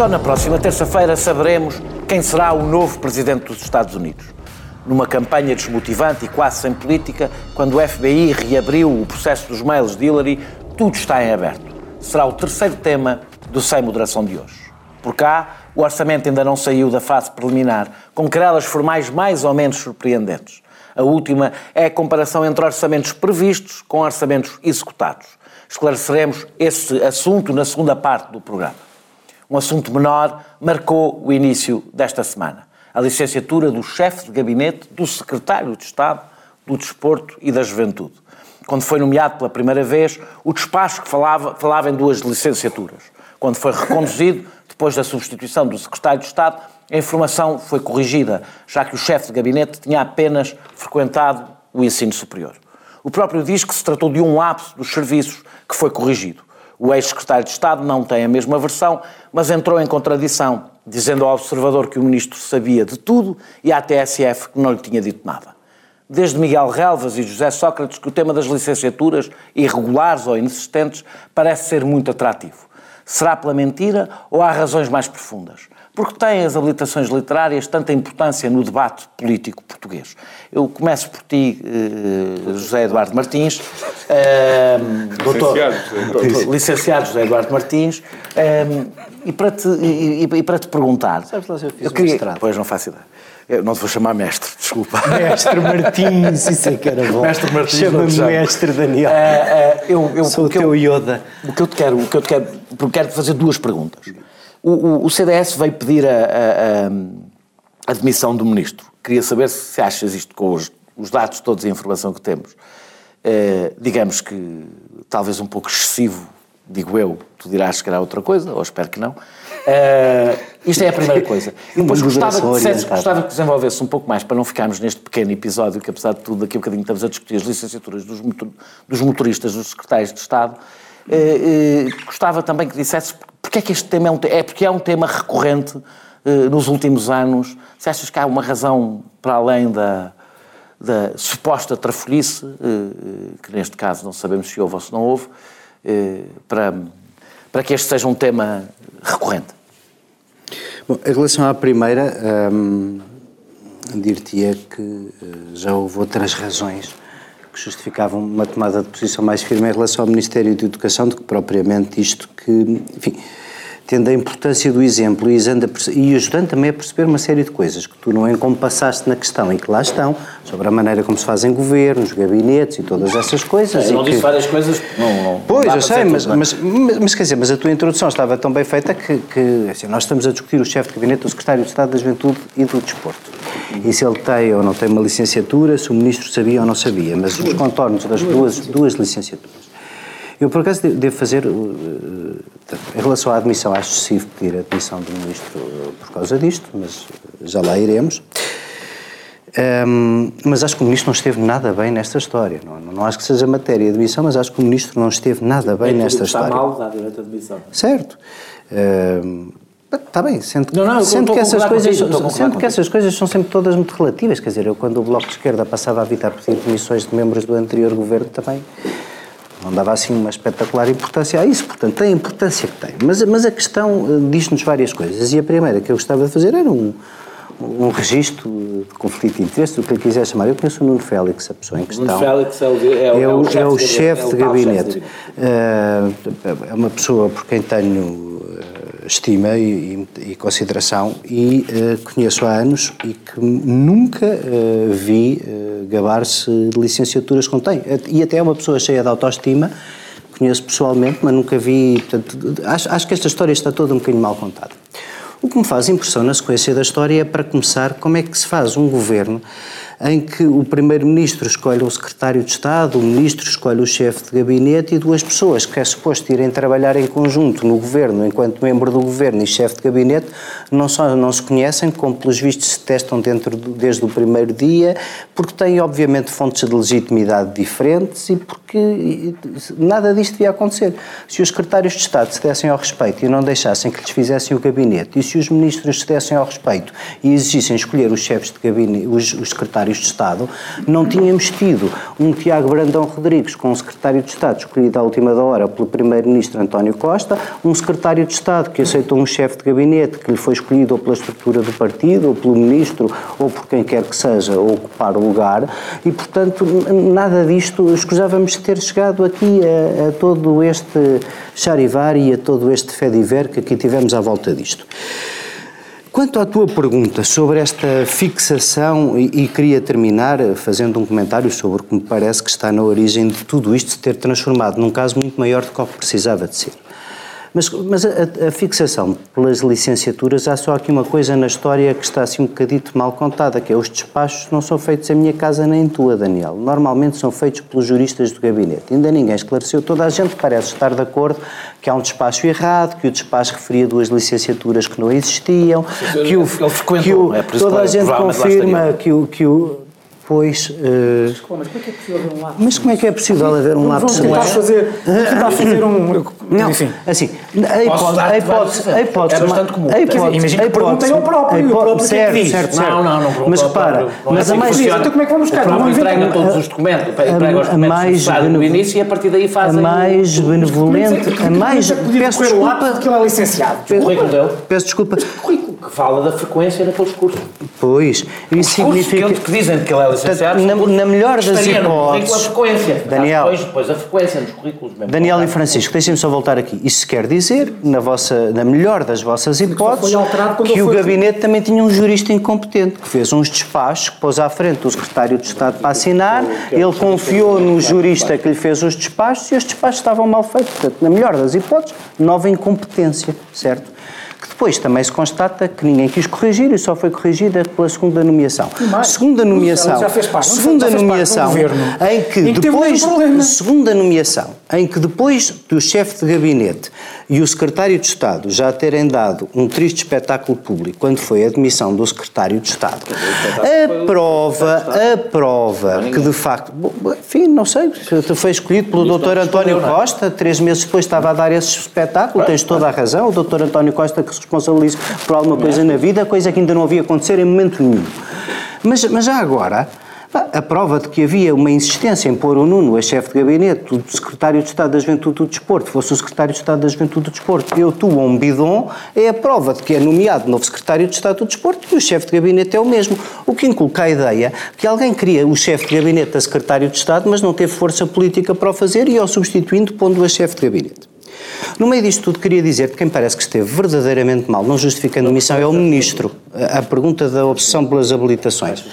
Só na próxima terça-feira saberemos quem será o novo presidente dos Estados Unidos. Numa campanha desmotivante e quase sem política, quando o FBI reabriu o processo dos mails de Hillary, tudo está em aberto. Será o terceiro tema do Sem Moderação de hoje. Por cá, o orçamento ainda não saiu da fase preliminar, com querelas formais mais ou menos surpreendentes. A última é a comparação entre orçamentos previstos com orçamentos executados. Esclareceremos esse assunto na segunda parte do programa. Um assunto menor marcou o início desta semana. A licenciatura do chefe de gabinete do secretário de Estado do Desporto e da Juventude. Quando foi nomeado pela primeira vez, o despacho que falava, falava em duas licenciaturas. Quando foi reconduzido, depois da substituição do secretário de Estado, a informação foi corrigida, já que o chefe de gabinete tinha apenas frequentado o ensino superior. O próprio diz que se tratou de um lapso dos serviços que foi corrigido. O ex-secretário de Estado não tem a mesma versão, mas entrou em contradição, dizendo ao observador que o ministro sabia de tudo e à TSF que não lhe tinha dito nada. Desde Miguel Relvas e José Sócrates que o tema das licenciaturas, irregulares ou inexistentes, parece ser muito atrativo. Será pela mentira ou há razões mais profundas? Porque têm as habilitações literárias tanta importância no debate político português? Eu começo por ti, eh, José Eduardo Martins, eh, doutor, licenciado, licenciado José Eduardo Martins, eh, e, para te, e, e, para te perguntar. Sabes lá se eu fiz eu queria, mestrado. Pois não faço ideia. Eu não te vou chamar mestre, desculpa. Mestre Martins, isso é que era bom. Mestre Martins. Chama-me mestre Daniel. Uh, uh, eu, eu, Sou o teu eu, Yoda. O que eu te quero, o que eu te quero, porque quero fazer duas perguntas. O, o, o CDS veio pedir a, a, a, admissão do ministro. Queria saber se achas isto com os, os dados todos e a informação que temos. Uh, digamos que talvez um pouco excessivo, digo eu, tu dirás que era outra coisa, ou espero que não. Uh, isto é a primeira coisa. E depois gostava que, dissesse, gostava que desenvolvesse um pouco mais, para não ficarmos neste pequeno episódio, que apesar de tudo, daqui a um bocadinho estamos a discutir as licenciaturas dos, motor, dos motoristas, dos secretários de Estado. Uh, uh, gostava também que dissesse porque é que este tema é um, é porque é um tema recorrente nos últimos anos. Se achas que há uma razão para além da, da suposta trafolhice, que neste caso não sabemos se houve ou se não houve, para, para que este seja um tema recorrente? Bom, em relação à primeira, hum, dir-te-ia que já houve outras razões que justificavam uma tomada de posição mais firme em relação ao Ministério da Educação do que propriamente isto que, enfim, tendo a importância do exemplo e, e ajudando também a perceber uma série de coisas que tu não encompassaste na questão e que lá estão, sobre a maneira como se fazem governos, gabinetes e todas essas coisas. É, eu não que... disse várias coisas, não, não Pois, eu sei, mas, tudo, mas, mas, mas, quer dizer, mas a tua introdução estava tão bem feita que, que assim, nós estamos a discutir o chefe de gabinete do secretário de Estado da Juventude e do Desporto. E se ele tem ou não tem uma licenciatura, se o ministro sabia ou não sabia, mas os contornos das duas, duas licenciaturas. Eu, por acaso, devo fazer, uh, em relação à admissão, acho excessivo pedir a admissão do Ministro por causa disto, mas já lá iremos. Um, mas acho que o Ministro não esteve nada bem nesta história. Não, não acho que seja matéria de admissão, mas acho que o Ministro não esteve nada bem é nesta está história. Está mal, dá direito à admissão. Certo. Um, Está bem, sendo, não, não, sendo, que essas, coisas, sendo que essas coisas são sempre todas muito relativas. Quer dizer, eu quando o Bloco de Esquerda passava a vida a pedir demissões de membros do anterior governo também não dava assim uma espetacular importância a isso, portanto, tem a importância que tem. Mas, mas a questão eh, diz-nos várias coisas, e a primeira que eu gostava de fazer era um, um registro de conflito de interesse, o que ele quiser chamar. Eu conheço o Nuno Félix, a pessoa em questão. Nuno Félix é o, é o, é o, é o chefe de, de gabinete. É, é uma pessoa por quem tenho estima e, e, e consideração e uh, conheço há anos e que nunca uh, vi uh, gabar-se de licenciaturas como tem. E até é uma pessoa cheia de autoestima, conheço pessoalmente, mas nunca vi. Portanto, acho, acho que esta história está toda um bocadinho mal contada. O que me faz impressão na sequência da história é, para começar, como é que se faz um governo em que o Primeiro-Ministro escolhe o Secretário de Estado, o Ministro escolhe o chefe de gabinete e duas pessoas que é suposto irem trabalhar em conjunto no Governo, enquanto membro do Governo e chefe de gabinete, não só não se conhecem, como pelos vistos se testam dentro do, desde o primeiro dia, porque têm obviamente fontes de legitimidade diferentes e porque nada disto devia acontecer. Se os secretários de Estado se dessem ao respeito e não deixassem que lhes fizessem o gabinete, e se os ministros se dessem ao respeito e exigissem escolher os chefes de gabinete, os, os secretários secretários de Estado, não tínhamos tido um Tiago Brandão Rodrigues com um secretário de Estado escolhido à última hora pelo primeiro-ministro António Costa, um secretário de Estado que aceitou um chefe de gabinete que lhe foi escolhido ou pela estrutura do partido, ou pelo ministro, ou por quem quer que seja, ocupar o lugar, e portanto nada disto. Escusávamos ter chegado aqui a, a todo este charivar e a todo este fediver que aqui tivemos à volta disto. Quanto à tua pergunta sobre esta fixação, e, e, queria terminar fazendo um comentário sobre o que me parece que está na origem de tudo isto se ter transformado num caso muito maior do que o que precisava de ser. Mas, mas a, a, fixação pelas licenciaturas, há só aqui uma coisa na história que está assim um bocadito mal contada, que é os despachos não são feitos em minha casa nem em tua, Daniel. Normalmente são feitos pelos juristas do gabinete. Ainda ninguém esclareceu, toda a gente parece estar de acordo que há um despacho errado, que o despacho referia duas licenciaturas que não existiam, que o, que o, é toda a gente confirma que o, que o depois. Uh... Mas como é que é possível haver um lapso? Mas como é que é possível haver um lapso? Vamos tentar fazer, tentar fazer um. Não, Enfim. assim, a hipótese. A hipótese, a hipótese é bastante comum. A hipótese, imagina que perguntem ao próprio. O próprio certo, que certo, certo. Não, não, não. Mas repara, mas a mais. Então como é que vamos buscar? Não entrega todos os documentos, entrega os documentos no início e a partir daí fazem. A mais benevolente, a mais. Peço desculpa. que ele é licenciado. Peço desculpa. Currículo que fala da frequência naqueles cursos. Pois, isso significa. que dizem que ele é licenciado na melhor das hipóteses. A frequência. Daniel, depois, depois a frequência nos currículos mesmo. Daniel e Francisco, deixem-me só voltar aqui. Isso quer dizer, na, vossa, na melhor das vossas hipóteses, que o gabinete também tinha um jurista incompetente, que fez uns despachos, que pôs à frente o secretário de Estado para assinar, ele confiou no jurista que lhe fez os despachos e os despachos estavam mal feitos. Portanto, na melhor das hipóteses, nova incompetência, certo? Depois também se constata que ninguém quis corrigir e só foi corrigida pela segunda nomeação. Segunda nomeação. Já fez parte, segunda nomeação em que, em que depois um segunda nomeação em que depois do chefe de gabinete e o secretário de Estado já terem dado um triste espetáculo público quando foi a admissão do secretário de Estado, a prova, a prova que de facto, enfim, não sei, foi escolhido pelo Dr. António é? Costa, três meses depois estava a dar esse espetáculo, tens toda a razão, o Dr. António Costa que se responsabiliza por alguma coisa na vida, coisa que ainda não havia acontecer em momento nenhum. Mas, mas já agora, a prova de que havia uma insistência em pôr o Nuno a chefe de gabinete do secretário de Estado da Juventude do Desporto, fosse o secretário de Estado da Juventude do Desporto, eu, tu um bidon, é a prova de que é nomeado novo secretário de Estado do Desporto e o chefe de gabinete é o mesmo. O que inculca a ideia que alguém queria o chefe de gabinete a secretário de Estado, mas não teve força política para o fazer e, ao substituindo, pondo a chefe de gabinete. No meio disto tudo, queria dizer que quem parece que esteve verdadeiramente mal, não justificando a missão, é o Ministro. A pergunta da obsessão pelas habilitações.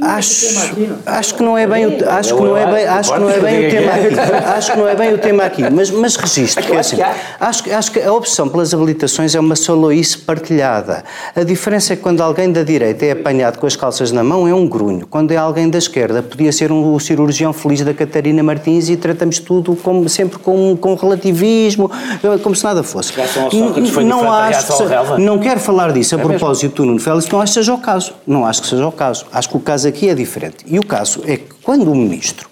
Acho, acho que não é bem o, acho que não é bem, acho que não é bem o tema aqui. Acho que não é bem o tema aqui, mas mas registro que é assim. Acho acho que a opção pelas habilitações é uma soloice partilhada. A diferença é que quando alguém da direita é apanhado com as calças na mão é um grunho. Quando é alguém da esquerda podia ser um cirurgião feliz da Catarina Martins e tratamos tudo como sempre com com relativismo, como se nada fosse. Não acho que, não quero falar disso a é propósito do Nuno Félix, não acho que seja o caso. Não acho que seja o caso. Acho que o caso aqui é diferente. E o caso é que quando o ministro,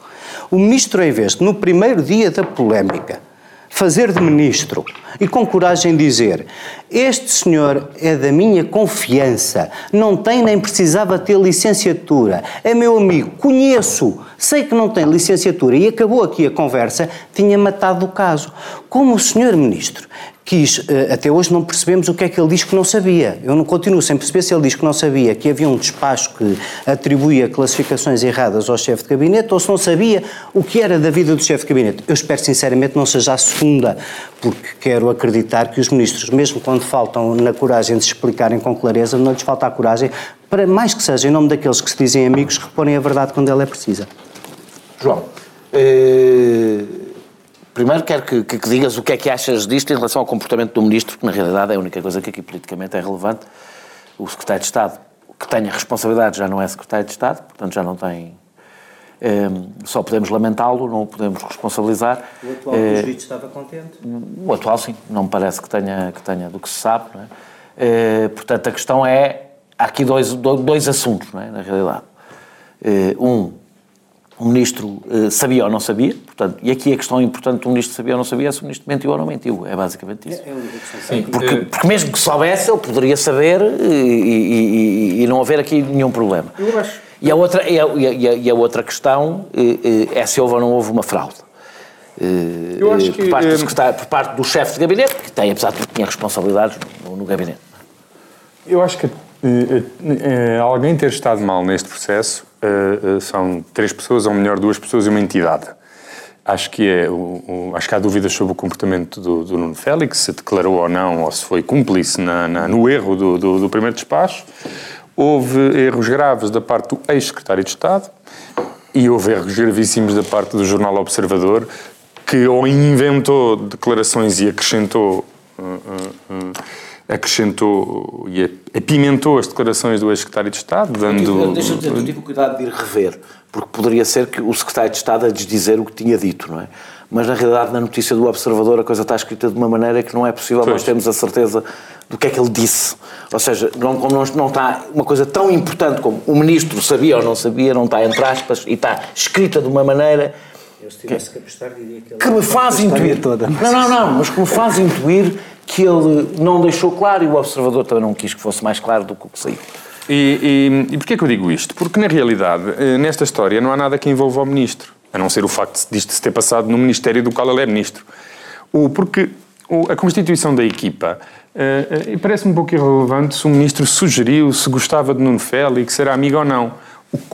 o ministro, em vez de, no primeiro dia da polémica, fazer de ministro e com coragem dizer: Este senhor é da minha confiança, não tem nem precisava ter licenciatura, é meu amigo, conheço, sei que não tem licenciatura e acabou aqui a conversa, tinha matado o caso. Como o senhor ministro quis, eh, até hoje não percebemos o que é que ele diz que não sabia. Eu não continuo sem perceber se ele diz que não sabia que havia um despacho que atribuía classificações erradas ao chefe de gabinete ou se não sabia o que era da vida do chefe de gabinete. Eu espero sinceramente não seja a segunda, porque quero acreditar que os ministros, mesmo quando faltam na coragem de se explicarem com clareza, não lhes falta a coragem para, mais que seja em nome daqueles que se dizem amigos, reporem a verdade quando ela é precisa. João, eh, Primeiro quero que, que, que, digas o que é que achas disto em relação ao comportamento do Ministro, que na realidade é a única coisa que aqui politicamente é relevante. O Secretário de Estado, que tenha responsabilidade, já não é Secretário de Estado, portanto já não tem... É, só podemos lamentá-lo, não o podemos responsabilizar. O atual é, juiz estava contente? O atual, sim. Não me parece que tenha, que tenha do que se sabe. É? É, portanto, a questão é... Há aqui dois, dois assuntos, é? na realidade. um, o ministro uh, sabia ou não sabia, portanto, e aqui a questão importante do ministro sabia ou não sabia é se o ministro mentiu ou não mentiu, é basicamente isso. É, é porque, porque, mesmo que soubesse, ele poderia saber e, e, e, e não haver aqui nenhum problema. Eu acho. E a outra, e a, e a, e a outra questão é se houve ou não houve uma fraude. Eu acho que, por, parte do por parte do chefe de gabinete, que tem, apesar de tinha responsabilidades no, no gabinete. Eu acho que alguém ter estado mal neste processo são três pessoas, ou melhor, duas pessoas e uma entidade. Acho que, é, acho que há dúvidas sobre o comportamento do, do, Nuno Félix, se declarou ou não, ou se foi cúmplice na, na, no erro do, do, do primeiro despacho. Houve erros graves da parte do ex-secretário de Estado e houve erros gravíssimos da parte do jornal Observador, que ou inventou declarações e acrescentou. Uh, uh, uh, acrescentou e apimentou as declarações do ex-secretário de Estado, dando... Deixa-me dizer, eu tive o cuidado de ir rever, porque poderia ser que o secretário de Estado a desdizer o que tinha dito, não é? Mas, na realidade, na notícia do Observador, a coisa está escrita de uma maneira que não é possível pois. nós termos a certeza do que é que ele disse. Ou seja, não, como não, não está uma coisa tão importante como o ministro sabia ou não sabia, não está entre aspas, e está escrita de uma maneira eu, se tivesse que apostar, diria que ele que me faz intuir toda. Não, não, não, mas que me faz intuir que ele não deixou claro e o observador também não quis que fosse mais claro do que o que saiu. E, e, e porquê que eu digo isto? Porque, na realidade, eh, nesta história não há nada que envolva o ministro, a não ser o facto disto se ter passado no ministério do qual ele é ministro. O, porque o, a constituição da equipa uh, uh, parece-me um pouco irrelevante se o ministro sugeriu se gostava de Nuno Félix, se era amigo ou não.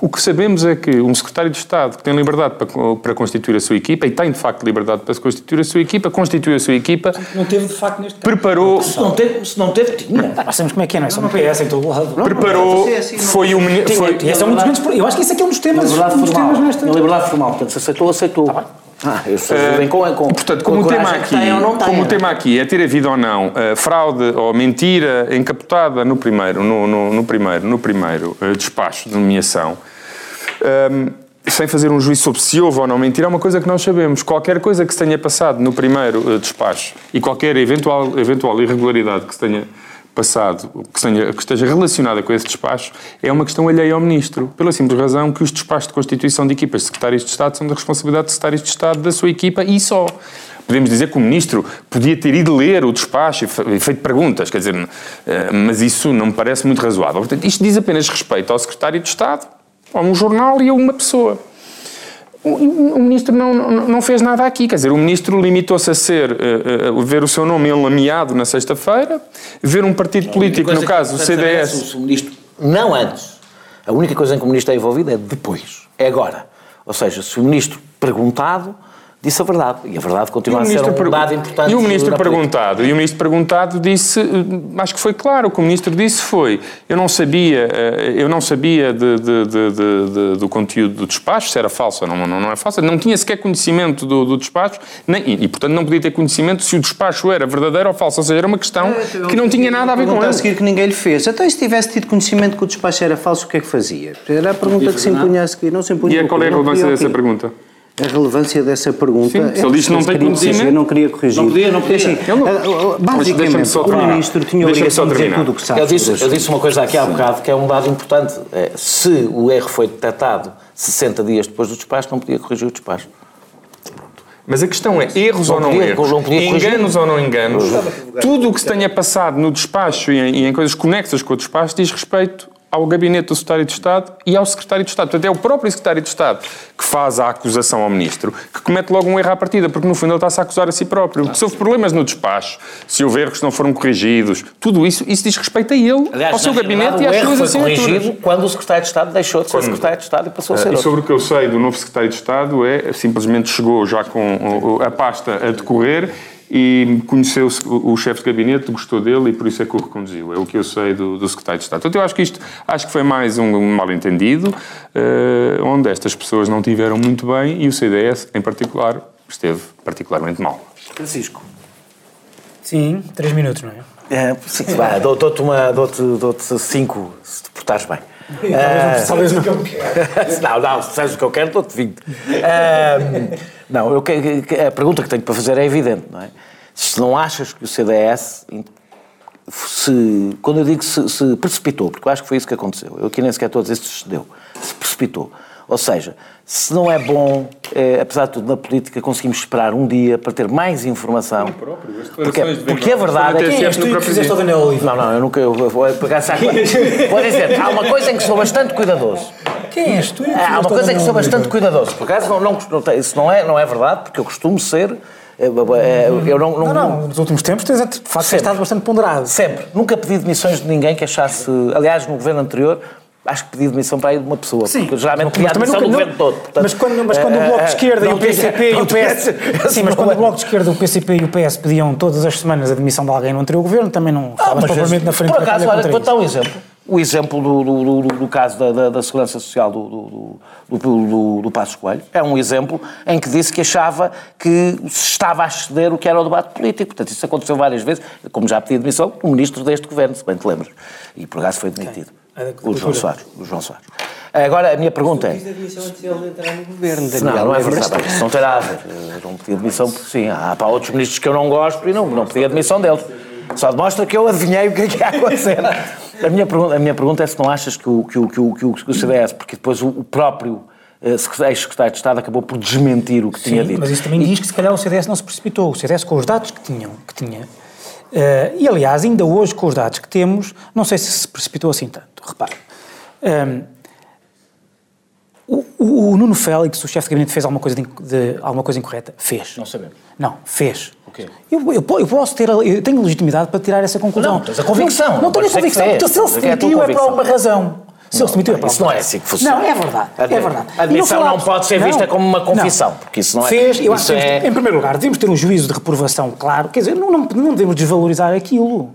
O que sabemos é que um secretário de Estado que tem liberdade para, para constituir a sua equipa, e tem de facto liberdade para constituir a sua equipa, constituiu a sua equipa. Não teve de facto neste caso. Preparou. Se não teve, se não teve tinha. Nós sabemos como é que é, não é? Só no PS em todo lado. Preparou. Foi o é um dos grandes. Eu acho que esse aqui é um dos temas. Liberdade um formal. Nesta... Liberdade formal. Portanto, se aceitou, aceitou. Tá ah, uh, com, com, portanto, como, o tema, aqui, como o tema aqui é ter havido ou não uh, fraude ou mentira encapotada no primeiro, no, no, no primeiro, no primeiro uh, despacho de nomeação, um, sem fazer um juízo sobre se houve ou não mentira, é uma coisa que nós sabemos. Qualquer coisa que se tenha passado no primeiro despacho e qualquer eventual, eventual irregularidade que se tenha passado, que, que esteja relacionada com esse despacho, é uma questão alheia ao Ministro, pela simples razão que os despachos de constituição de equipas de secretários de Estado são da responsabilidade de secretários de Estado da sua equipa e só. Podemos dizer que o Ministro podia ter ido ler o despacho e feito perguntas, quer dizer, eh, mas isso não me parece muito razoável. Portanto, isto diz apenas respeito ao Secretário de Estado a um jornal e a uma pessoa. O, ministro não, não, não, fez nada aqui, quer dizer, o ministro limitou-se a ser, uh, uh, ver o seu nome enlameado na sexta-feira, ver um partido político, no caso o CDS. O ministro, não antes. A única coisa em que o ministro é envolvido é depois, é agora. Ou seja, se o ministro perguntado disse a verdade. E a verdade continua a ser um dado importante. E o ministro perguntado, e o ministro perguntado disse, eh, acho que foi claro, o que o ministro disse foi, eu não sabia, eh, eu não sabia de, de, de, do conteúdo do despacho, se era falso ou não, não, não é falso, não tinha sequer conhecimento do, do despacho, nem, e, e, portanto não podia ter conhecimento se o despacho era verdadeiro ou falso, ou seja, era uma questão é, que não tinha nada a ver com ele. a seguir que ninguém lhe fez. Até se tivesse tido conhecimento que o despacho era falso, o que é que fazia? Era a pergunta que se impunha a seguir, não se impunha. E é qual é a relevância dessa pergunta? A relevância dessa pergunta. Sim, se ele diz que não tem conhecimento. Eu não queria corrigir. Não podia, não podia. Assim, não, basicamente, o ministro tinha obrigação de dizer tudo o que sabe. Eu disse, eu disse uma coisa aqui há bocado que é um dado importante. É, se o erro foi detectado 60 dias depois do despacho, não podia corrigir o despacho. Mas a questão é erros não ou não podia, erros, não enganos ou não enganos. Tudo o que se tenha passado no despacho e em, e em coisas conexas com o despacho diz respeito ao gabinete do secretário de Estado e ao secretário de Estado. Portanto, é o próprio secretário de Estado que faz a acusação ao ministro, que comete logo um erro à partida, porque no fundo ele está-se a acusar a si próprio. Se houve problemas no despacho, se houve erros que não foram corrigidos, tudo isso, isso diz respeito a ele, Aliás, ao seu gabinete e às suas assinaturas. quando o secretário de Estado deixou de ser secretário de Estado e passou a ser E sobre o que eu sei do novo secretário de Estado é, simplesmente chegou já com a pasta a decorrer e conheceu o, o chefe de gabinete, gostou dele e por isso é que o reconduziu. É o que eu sei do, do secretário de Estado. Portanto, eu acho que isto acho que foi mais um, um mal-entendido, uh, onde estas pessoas não tiveram muito bem e o CDS, em particular, esteve particularmente mal. Francisco. Sim, três minutos, não é? é sim, dou-te dou dou cinco, se te portares bem. Uh, talvez não. não, não, se sabes o que eu quero, dou-te 20. Uh, não, eu, a pergunta que tenho para fazer é evidente, não é? Se não achas que o CDS, se, quando eu digo se, se precipitou, porque eu acho que foi isso que aconteceu, eu aqui nem sequer estou a dizer se cedeu, se precipitou, Ou seja, se não é bom, eh, apesar de tudo, na política, conseguimos esperar um dia para ter mais informação. Porque, porque a verdade é que. Quem és tu que fizeste ao Daniel Oliveira? Não, não, eu nunca. Eu, vou pegar saco. Vou dizer, há uma coisa em que sou bastante cuidadoso. Quem és tu? Há uma coisa em que sou bastante cuidadoso. Por acaso, não, não, não, isso não é, não é verdade, porque eu costumo ser. eh, Eu não, Não, não, nos últimos tempos tens de facto estado bastante ponderado. Sempre. Nunca pedi demissões de ninguém que achasse. Aliás, no governo anterior, acho que pedi demissão para aí de uma pessoa. Sim. Porque geralmente também demissão do governo todo. Portanto, mas quando, mas quando o eh, Bloco de eh, Esquerda e não o PCP e o PS. Sim, mas quando o Bloco de Esquerda, o PCP e o PS pediam todas as semanas a demissão de alguém no anterior governo, também não Ah, mas propriamente na frente Por da acaso, olha, vou dar um exemplo. O exemplo do, do, do, do caso da, da, da Segurança Social do, do, do, do, Passos Coelho é um exemplo em que disse que achava que se estava a exceder o que era o debate político. Portanto, isso aconteceu várias vezes, como já pedi demissão, o ministro deste governo, se bem te lembras. E por acaso foi demitido. É O. João Soares. O João Soares. Agora, a minha pergunta é... Admissão antes de ele entrar no governo, Não, Daniel. não é verdade. Isso não nada a ver. Eu não pedi admissão porque sim. Há para outros ministros que eu não gosto e não, não pedi admissão deles. Só demonstra que eu adivinhei o que é que ia acontecer. A minha pergunta, a minha pergunta é se não achas que o, que o, que o, que o, que o CDS, porque depois o, o próprio eh, secretário- ex-secretário de Estado acabou por desmentir o que tinha Sim, dito. mas isso também diz que se calhar o CDS não se precipitou. O CDS, com os dados que, tinham, que tinha, eh, e aliás, ainda hoje, com os dados que temos, não sei se se precipitou assim tanto. Repare, ehm, o, o- o Nuno Félix, o chefe de gabinete, fez alguma coisa, de, de- alguma coisa incorreta? Fez. Não sabemos. Não, fez. O? Eu, eu, eu posso ter, eu tenho legitimidade para tirar essa conclusão. Não, tens a convicção, Não, não tenho a que convicção, porque se ele se Mas é demitiu é por alguma razão. Se ele se demitiu é Isso não é assim que funciona. Não, é verdade, é verdade. A admissão não falámos- pode ser vista como uma confissão, Não. porque isso não é- Fez, eu acho que é- em primeiro lugar, devemos ter um juízo de reprovação claro, quer dizer, não, não, não devemos desvalorizar aquilo.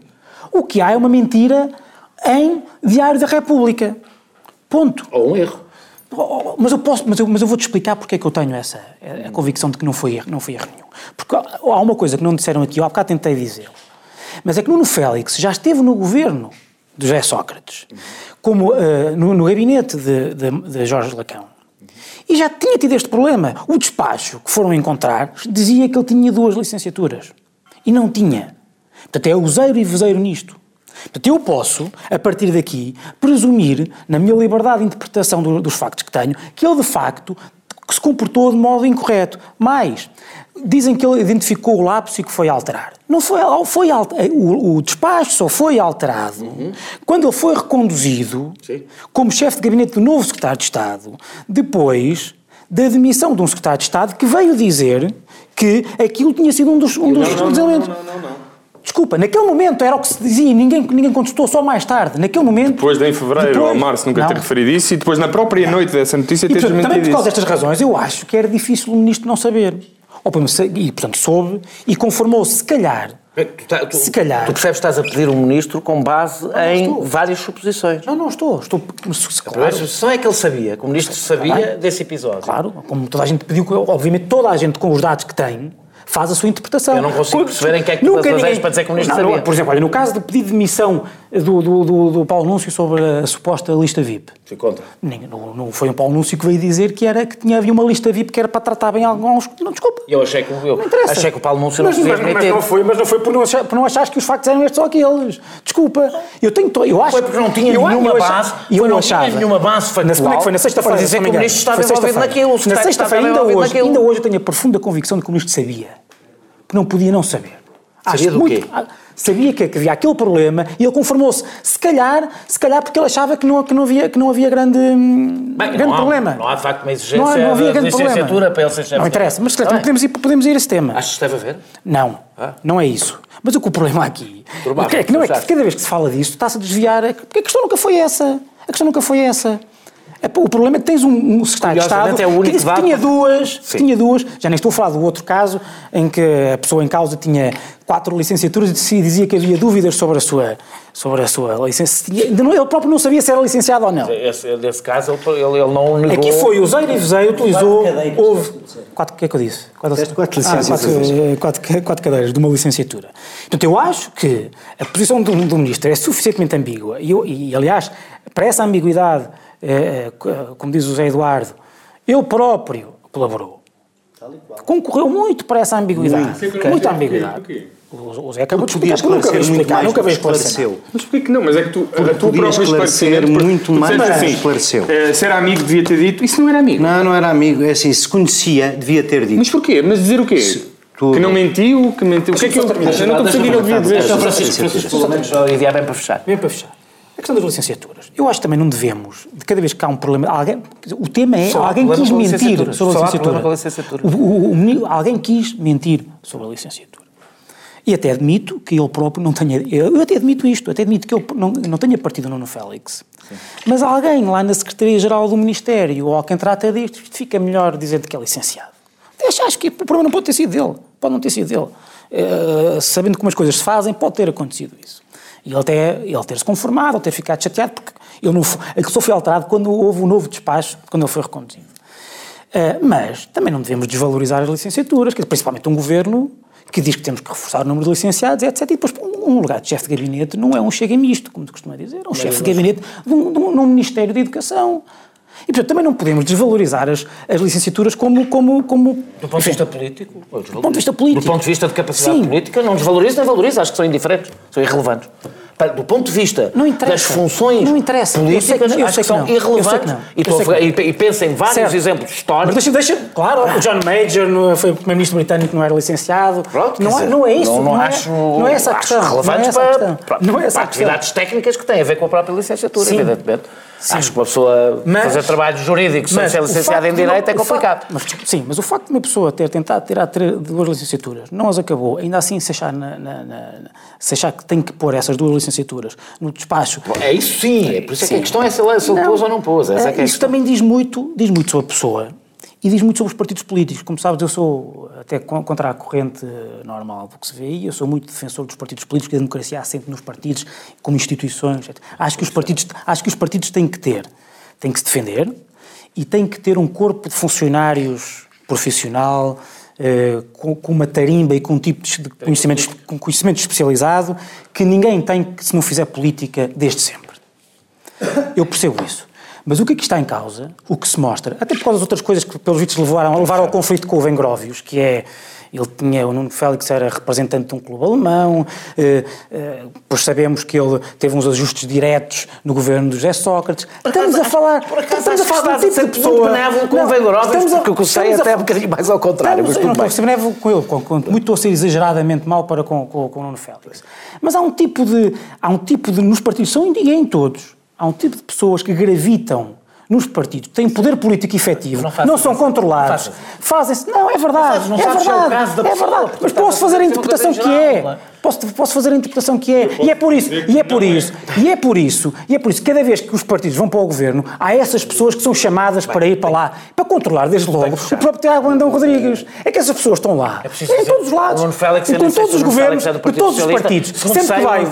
O que há é uma mentira em Diário da República. Ponto. Ou um erro. Oh, Mas eu posso, mas eu, mas eu vou-te explicar porque é que eu tenho essa a convicção de que não foi erro, não foi erro nenhum. Porque há há uma coisa que não disseram aqui, eu há bocado tentei dizer, mas é que Nuno Félix já esteve no governo de José Sócrates, como eh, no, no gabinete de, de, de Jorge Lacão. E já tinha tido este problema. O despacho que foram encontrar dizia que ele tinha duas licenciaturas. E não tinha. Portanto, é useiro e vezeiro nisto. Portanto, eu posso, a partir daqui, presumir, na minha liberdade de interpretação do- dos factos que tenho, que ele de facto que se comportou de modo incorreto. Mais, dizem que ele identificou o lapso e que foi alterar. Não foi, foi o, o despacho só foi alterado quando ele foi reconduzido como chefe de gabinete do novo secretário de Estado, depois da demissão de um secretário de Estado que veio dizer que aquilo tinha sido um dos, um dos elementos. Desculpa, naquele momento era o que se dizia, ninguém, ninguém contestou, só mais tarde. Naquele momento. Depois de em fevereiro Depois- ou março nunca Não. ter referido isso e depois na própria noite dessa notícia ter portanto, também por desmentido causa destas razões, eu acho que era difícil o ministro não saber. Ou, pelo menos, e, portanto, soube e conformou-se, se calhar. Tu, tá- tu- Se calhar. Tu percebes que estás a pedir um ministro com base em estou. várias suposições. Não, não estou. Estou. A Claro, suposição é que ele sabia, que o ministro sabia desse episódio. claro, como toda a gente pediu, obviamente toda a gente com os dados que tem faz a sua interpretação. Eu não consigo Quando- perceber em que é que tu ninguém- para dizer que o ministro Não, não. Por exemplo, olha, no caso do pedido de demissão do, do, do, do Paulo Núncio sobre a suposta lista VIP. Fui contra. Não, não foi o Paulo Núncio que veio dizer que, era, que tinha havia uma lista VIP que era para tratar bem alguns. Não, desculpa. Eu achei que, eu Não interessa. achei que o Paulo Núncio não mas, se devia mas, não foi, mas não foi por não, achar, por não achares que os factos eram estes ou aqueles. Desculpa. Eu tenho. Eu acho, Foi porque não tinha eu, nenhuma eu base, Eu foi não achava. tinha nenhuma base factual como é que foi? Na sexta-feira. dizer se não que o ministro estava Foi envolvido naquilo, Na sexta-feira, ainda hoje, ainda hoje eu tenho a profunda convicção de que o ministro sabia. Que não podia não saber. Sabia do quê? ah, Sabia que, havia aquele problema e ele conformou-se. Se calhar, se calhar porque ele achava que não, que não, havia, que não havia grande, hum, Bem, grande não há- problema. não há, de facto, uma exigência Não, há- não havia de grande problema. para ele ser chefe Não interessa, mas calhar podemos ir, podemos ir a esse tema. Achas que deve haver? Não, não é isso. Mas o que o problema aqui Turbado, é que não é que cada vez que se fala disto está-se a desviar. é que- Porque a questão nunca foi essa. A questão nunca foi essa. É, O problema é que tens um, um secretário de Estado é o que único disse que dado- tinha duas, que Sim. tinha duas, já nem estou a falar do outro caso em que a pessoa em causa tinha quatro licenciaturas e dizia- dizia que havia dúvidas sobre a sua, sobre a sua licença. Ele próprio não sabia se era licenciado ou não. Esse, nesse caso, ele, ele, não negou... Aqui foi o Zeiro e Vezeiro, utilizou. Quatro cadeiras. Houve. Quatro, o que é que eu disse? Quatro, quatro Ah, licenciaturas. quatro, eh, quatro, quatro cadeiras de uma licenciatura. Portanto, eu acho que a posição do, do ministro é suficientemente ambígua e, eu- e, aliás, para essa ambiguidade, eh, eh, como diz o José Eduardo, ele próprio colaborou. Concorreu muito para essa ambiguidade. Muita ambiguidade. O Zé acabou de explicar, nunca veio explicar, nunca veio esclarecer. Mas porquê que não? Mas é que tu, porque a tua própria esclarecer muito mais assim, esclareceu. Uh, se era amigo devia ter dito, isso não era amigo. Não, não era amigo, é assim, se conhecia devia ter dito. Mas porquê? Mas dizer o quê? Se, tu... Que não mentiu, que mentiu. O que é que eu... Eu não estou a perceber o que devia dizer. Francisco, Francisco, pelo menos, ideia bem para fechar. Bem para fechar. A questão das licenciaturas. Eu acho que também não devemos, de cada vez que há um problema, alguém, o tema é Só alguém quis mentir sobre a licenciatura. A licenciatura. O, o, o, alguém quis mentir sobre a licenciatura. E até admito que ele próprio não tenha. Eu até admito isto, até admito que ele não, não tenha partido no Félix. Sim. Mas alguém lá na Secretaria-Geral do Ministério ou quem trata disto, fica melhor dizendo que é licenciado. Acho, acho que o problema não pode ter sido dele. Pode não ter sido dele. Uh, sabendo como as coisas se fazem, pode ter acontecido isso. E ele, ter, ele ter-se conformado, ou ter ficado chateado, porque ele não, aquilo só foi alterado quando houve um novo despacho, quando ele foi reconduzido. Uh, mas também não devemos desvalorizar as licenciaturas, principalmente um governo que diz que temos que reforçar o número de licenciados, etc. E depois, um lugar de chefe de gabinete não é um chega misto, como se costuma dizer, é um chefe de gabinete de um, de um, Ministério de Educação. E, portanto, também não podemos desvalorizar as, as licenciaturas como, como, como... Do ponto de vista político? Do ponto de vista político. Do ponto de vista de capacidade Sim. política, não desvaloriza nem valoriza, acho que são indiferentes, são irrelevantes do ponto de vista das funções políticas, que, acho que, são irrelevantes. E, e, e pensa em vários certo. exemplos históricos. Mas deixa, deixa claro, o John Major foi o primeiro-ministro britânico não era licenciado. Pronto, não, dizer, não é isso. Não, não, não, é, acho, não é essa a questão. Relevantes não é essa para, para, não é essa para atividades técnicas que têm a ver com a própria licenciatura, Sim. evidentemente. Sim. Acho que uma pessoa mas, fazer trabalho jurídico sem ser licenciada em Direito é complicado. Mas, sim, mas o facto de uma pessoa ter tentado tirar duas licenciaturas, não as acabou, ainda assim se achar, na, na, na, se achar que tem que pôr essas duas licenciaturas no despacho... É isso sim, é por isso é que a questão é se ele, pôs ou não pôs. Essa é, é isso também diz muito, diz muito sobre a pessoa e diz muito sobre os partidos políticos. Como sabes, eu sou até contra a corrente normal do que se vê aí, eu sou muito defensor dos partidos políticos, da democracia há sempre nos partidos, como instituições. Acho que os partidos, acho que os partidos têm que ter, têm que se defender e têm que ter um corpo de funcionários profissional, eh, com, com, uma tarimba e com um tipo de conhecimento, com conhecimento especializado que ninguém tem se não fizer política desde sempre. Eu percebo isso. Mas o que aqui está em causa, o que se mostra, até por causa das outras coisas que, pelos vistos, levaram, levaram ao conflito com o Vengróvios, que é ele tinha, o Nuno Félix era representante de um clube alemão, eh, eh, pois sabemos que ele teve uns ajustes diretos no governo do José Sócrates. Estamos a falar, por acaso, estamos a falar de um tipo de pessoa. com o Vengróvios, porque o que eu sei até é um bocadinho mais ao contrário, estamos, mas tudo não, bem. Não com ele, com, com, muito a ser exageradamente mal para com, com, com o Nuno Félix. Mas há um tipo de, há um tipo de, nos partidos, são ninguém todos, há um tipo de pessoas que gravitam nos partidos, têm poder político efetivo, não, não são controlados, fazem-se. Não, é verdade. Não é verdade. É, é verdade. Mas posso fazer a interpretação que é. Posso, posso fazer a interpretação que é. E é por isso, e é por isso, e é por isso, e é por isso, cada vez que os partidos vão para o governo, há essas pessoas que são chamadas para ir para lá, para controlar, desde logo, o próprio Tiago Andão Rodrigues. É que essas pessoas estão lá. É em todos os lados. Félix, em todos os governos, de todos os partidos. Sempre que vai.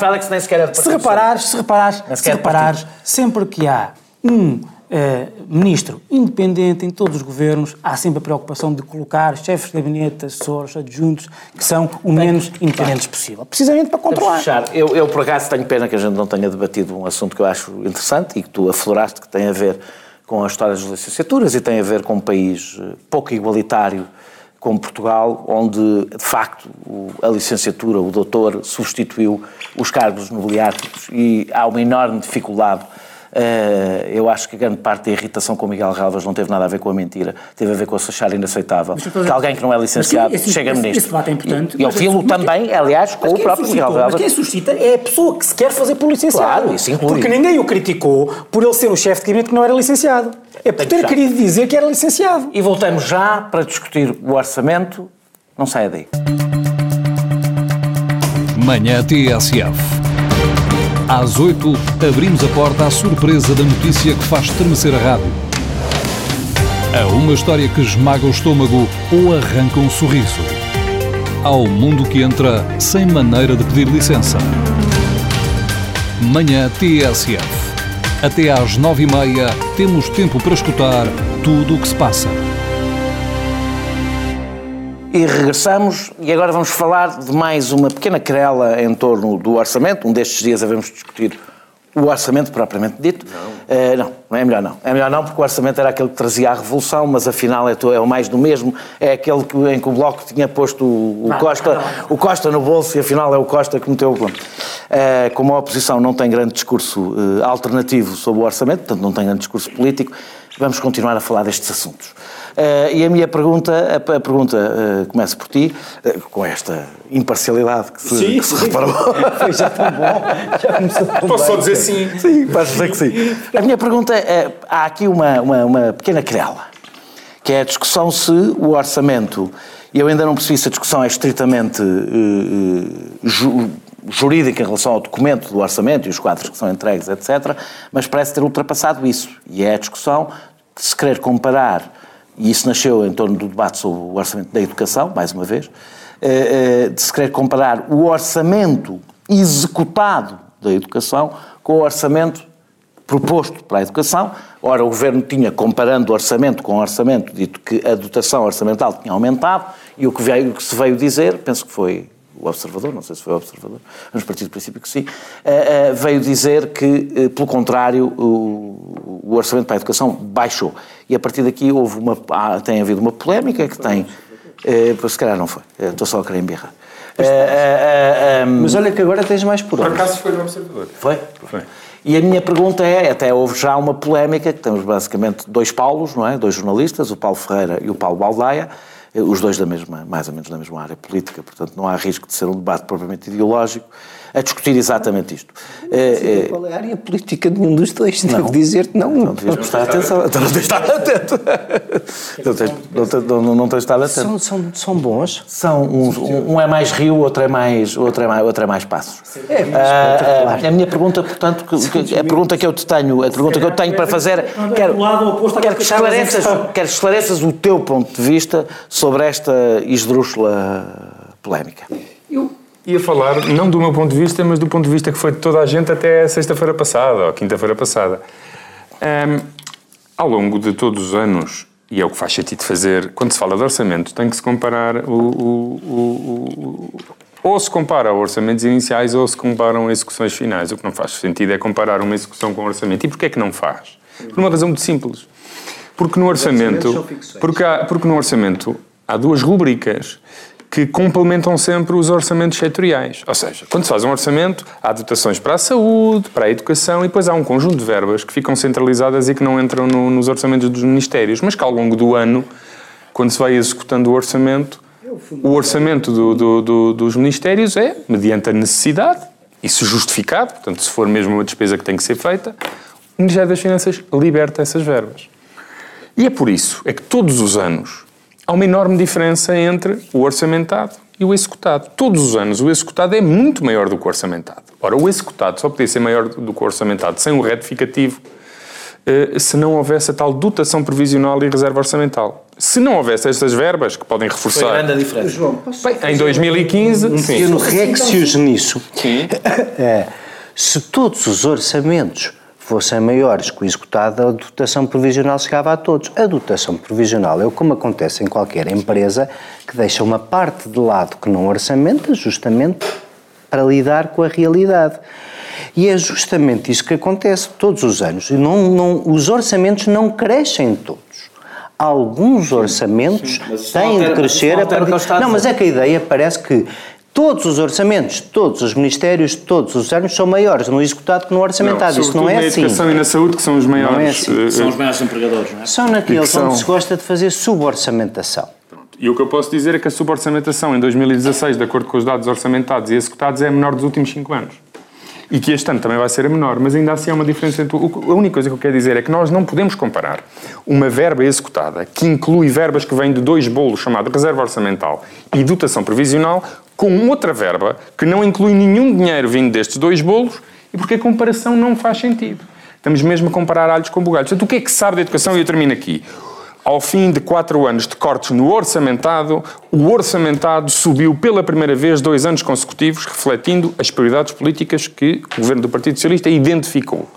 Se reparares, se reparares, se reparares, sempre que há um Uh, ministro independente em todos os governos, há sempre a preocupação de colocar chefes de gabinete, assessores, adjuntos, que são o menos independentes possível, precisamente para controlar. Eu, eu, por acaso, tenho pena que a gente não tenha debatido um assunto que eu acho interessante e que tu afloraste, que tem a ver com a história das licenciaturas e tem a ver com um país eh, pouco igualitário como Portugal, onde, de facto, a licenciatura, o doutor, substituiu os cargos nobiliáticos e há uma enorme dificuldade eu acho que grande parte da irritação com o Miguel Galvas não teve nada a ver com a mentira, teve a ver com a achar inaceitável. que alguém que não é licenciado esse, chega esse, ministro. Esse debate é importante. E eu filo também, aliás, com o próprio Miguel Galvas. Mas quem suscita é a pessoa que se quer fazer por licenciado. Claro, isso inclui. Porque ninguém o criticou por ele ser o chefe de gabinete que não era licenciado. É por ter querido dizer que era licenciado. E voltamos já para discutir o orçamento. Não saia daí. Manhã TSF. Às 8, abrimos a porta à surpresa da notícia que faz estremecer a rádio. A uma história que esmaga o estômago ou arranca um sorriso. Ao mundo que entra sem maneira de pedir licença. Manhã TSF. Até às nove e meia temos tempo para escutar tudo o que se passa. E regressamos e agora vamos falar de mais uma pequena querela em torno do orçamento. Um destes dias havemos discutir o orçamento propriamente dito. Não. Uh, não, não é melhor não. É melhor não, porque o orçamento era aquele que trazia a revolução, mas afinal é, é o mais do mesmo. É aquele que, em que o Bloco tinha posto o, o Costa, o Costa no bolso e afinal é o Costa que meteu o conto. Uh, como a oposição não tem grande discurso uh, alternativo sobre o orçamento, portanto não tem grande discurso político, vamos continuar a falar destes assuntos. Uh, e a minha pergunta, a, pergunta uh, começa por ti, uh, com esta imparcialidade que se, sim, que se reparou. Foi já tão bom, já começou tão Posso só dizer sim? Sim, podes dizer que sim. A minha pergunta é, há aqui uma, uma, uma pequena querela, que é a discussão se o orçamento, e eu ainda não percebi se a discussão é estritamente ju, jurídica em relação ao documento do orçamento e os quadros que são entregues, etc., mas parece ter ultrapassado isso. E é a discussão de se querer comparar e isso nasceu em torno do debate sobre o orçamento da educação, mais uma vez, eh, eh, de se querer comparar o orçamento executado da educação com o orçamento proposto para a educação. Ora, o Governo tinha, comparando orçamento com orçamento, dito que a dotação orçamental tinha aumentado, e o que, veio, o que se veio dizer, penso que foi o Observador, não sei se foi o Observador, vamos partir do princípio que sim, uh, veio dizer que, pelo contrário, o, orçamento para a educação baixou. E a partir daqui houve uma, há, tem havido uma polémica que tem. Uh, se calhar não foi, estou só a querer embirrar. Um, Mas olha que agora tens mais por Por acaso foi no Observador. Foi? Foi. E a minha pergunta é, até houve já uma polémica, que temos basicamente dois Paulos, não é? Dois jornalistas, o Paulo Ferreira e o Paulo Baldaia, os dois da mesma, mais ou menos da mesma área política, portanto não há risco de ser um debate propriamente ideológico, a discutir exatamente isto. Não é, qual é a área política de nenhum dos dois, não. devo dizer-te não. Não devias prestar atenção, então não tens estado atento. Não tens, não, não, não tens estado atento. São, são, são bons? São, um, um é mais rio, outro é mais, outro é mais, outro é mais passos. É, ah, a minha pergunta, portanto, que, a pergunta que eu te tenho, a pergunta que eu tenho para fazer, quero, quero que esclareças, quero que esclareças o teu ponto de vista sobre esta esdrúxula polémica. Eu ia falar, não do meu ponto de vista, mas do ponto de vista que foi de toda a gente até sexta-feira passada, ou quinta-feira passada. Um, ao longo de todos os anos, e é o que faz sentido fazer, quando se fala de orçamento, tem que se comparar o, o, o, ou se compara orçamentos iniciais ou se comparam execuções finais. O que não faz sentido é comparar uma execução com um orçamento. E porquê é que não faz? Por uma razão muito simples. Porque no orçamento, porque, há, porque no orçamento há duas rubricas que complementam sempre os orçamentos setoriais. Ou seja, quando se faz um orçamento, há dotações para a saúde, para a educação e depois há um conjunto de verbas que ficam centralizadas e que não entram no, nos orçamentos dos ministérios, mas que ao longo do ano, quando se vai executando o orçamento, o orçamento do, do, do, dos ministérios é mediante a necessidade, isso justificado, portanto, se for mesmo uma despesa que tem que ser feita, o Ministério das Finanças liberta essas verbas. E é por isso, é que todos os anos há uma enorme diferença entre o orçamentado e o executado. Todos os anos o executado é muito maior do que o orçamentado. Ora, o executado só podia ser maior do que o orçamentado sem o retificativo eh, se não houvesse a tal dotação previsional e reserva orçamental. Se não houvesse estas verbas, que podem reforçar... Foi grande a diferença. João, Bem, em 2015... Um pequeno rexius nisso. Sim. É, se todos os orçamentos fossem maiores que o executado, a dotação provisional chegava a todos. A dotação provisional é como acontece em qualquer empresa que deixa uma parte de lado que não orçamenta, justamente para lidar com a realidade. E é justamente isso que acontece todos os anos. Não, não, os orçamentos não crescem todos. Alguns orçamentos sim, têm de crescer a partir... Não, mas é que a ideia parece que Todos os orçamentos, todos os ministérios, todos os anos são maiores no executado que no orçamentado. Não, Isso não é assim. na educação e na saúde que são os maiores. É assim. Eh, são os maiores empregadores, não é? São naqueles são... onde se gosta de fazer suborçamentação. E o que eu posso dizer é que a suborçamentação em 2016, de acordo com os dados orçamentados e executados, é a menor dos últimos 5 anos. E que este ano também vai ser a menor, mas ainda assim há uma diferença entre. A única coisa que eu quero dizer é que nós não podemos comparar uma verba executada, que inclui verbas que vêm de dois bolos, chamado reserva orçamental e dotação previsional, com outra verba que não inclui nenhum dinheiro vindo destes dois bolos e porque a comparação não faz sentido. Estamos mesmo a comparar alhos com bugalhos. Portanto, o que é que se sabe da educação? E eu termino aqui. Ao fim de quatro anos de cortes no orçamentado, o orçamentado subiu pela primeira vez dois anos consecutivos, refletindo as prioridades políticas que o governo do Partido Socialista identificou.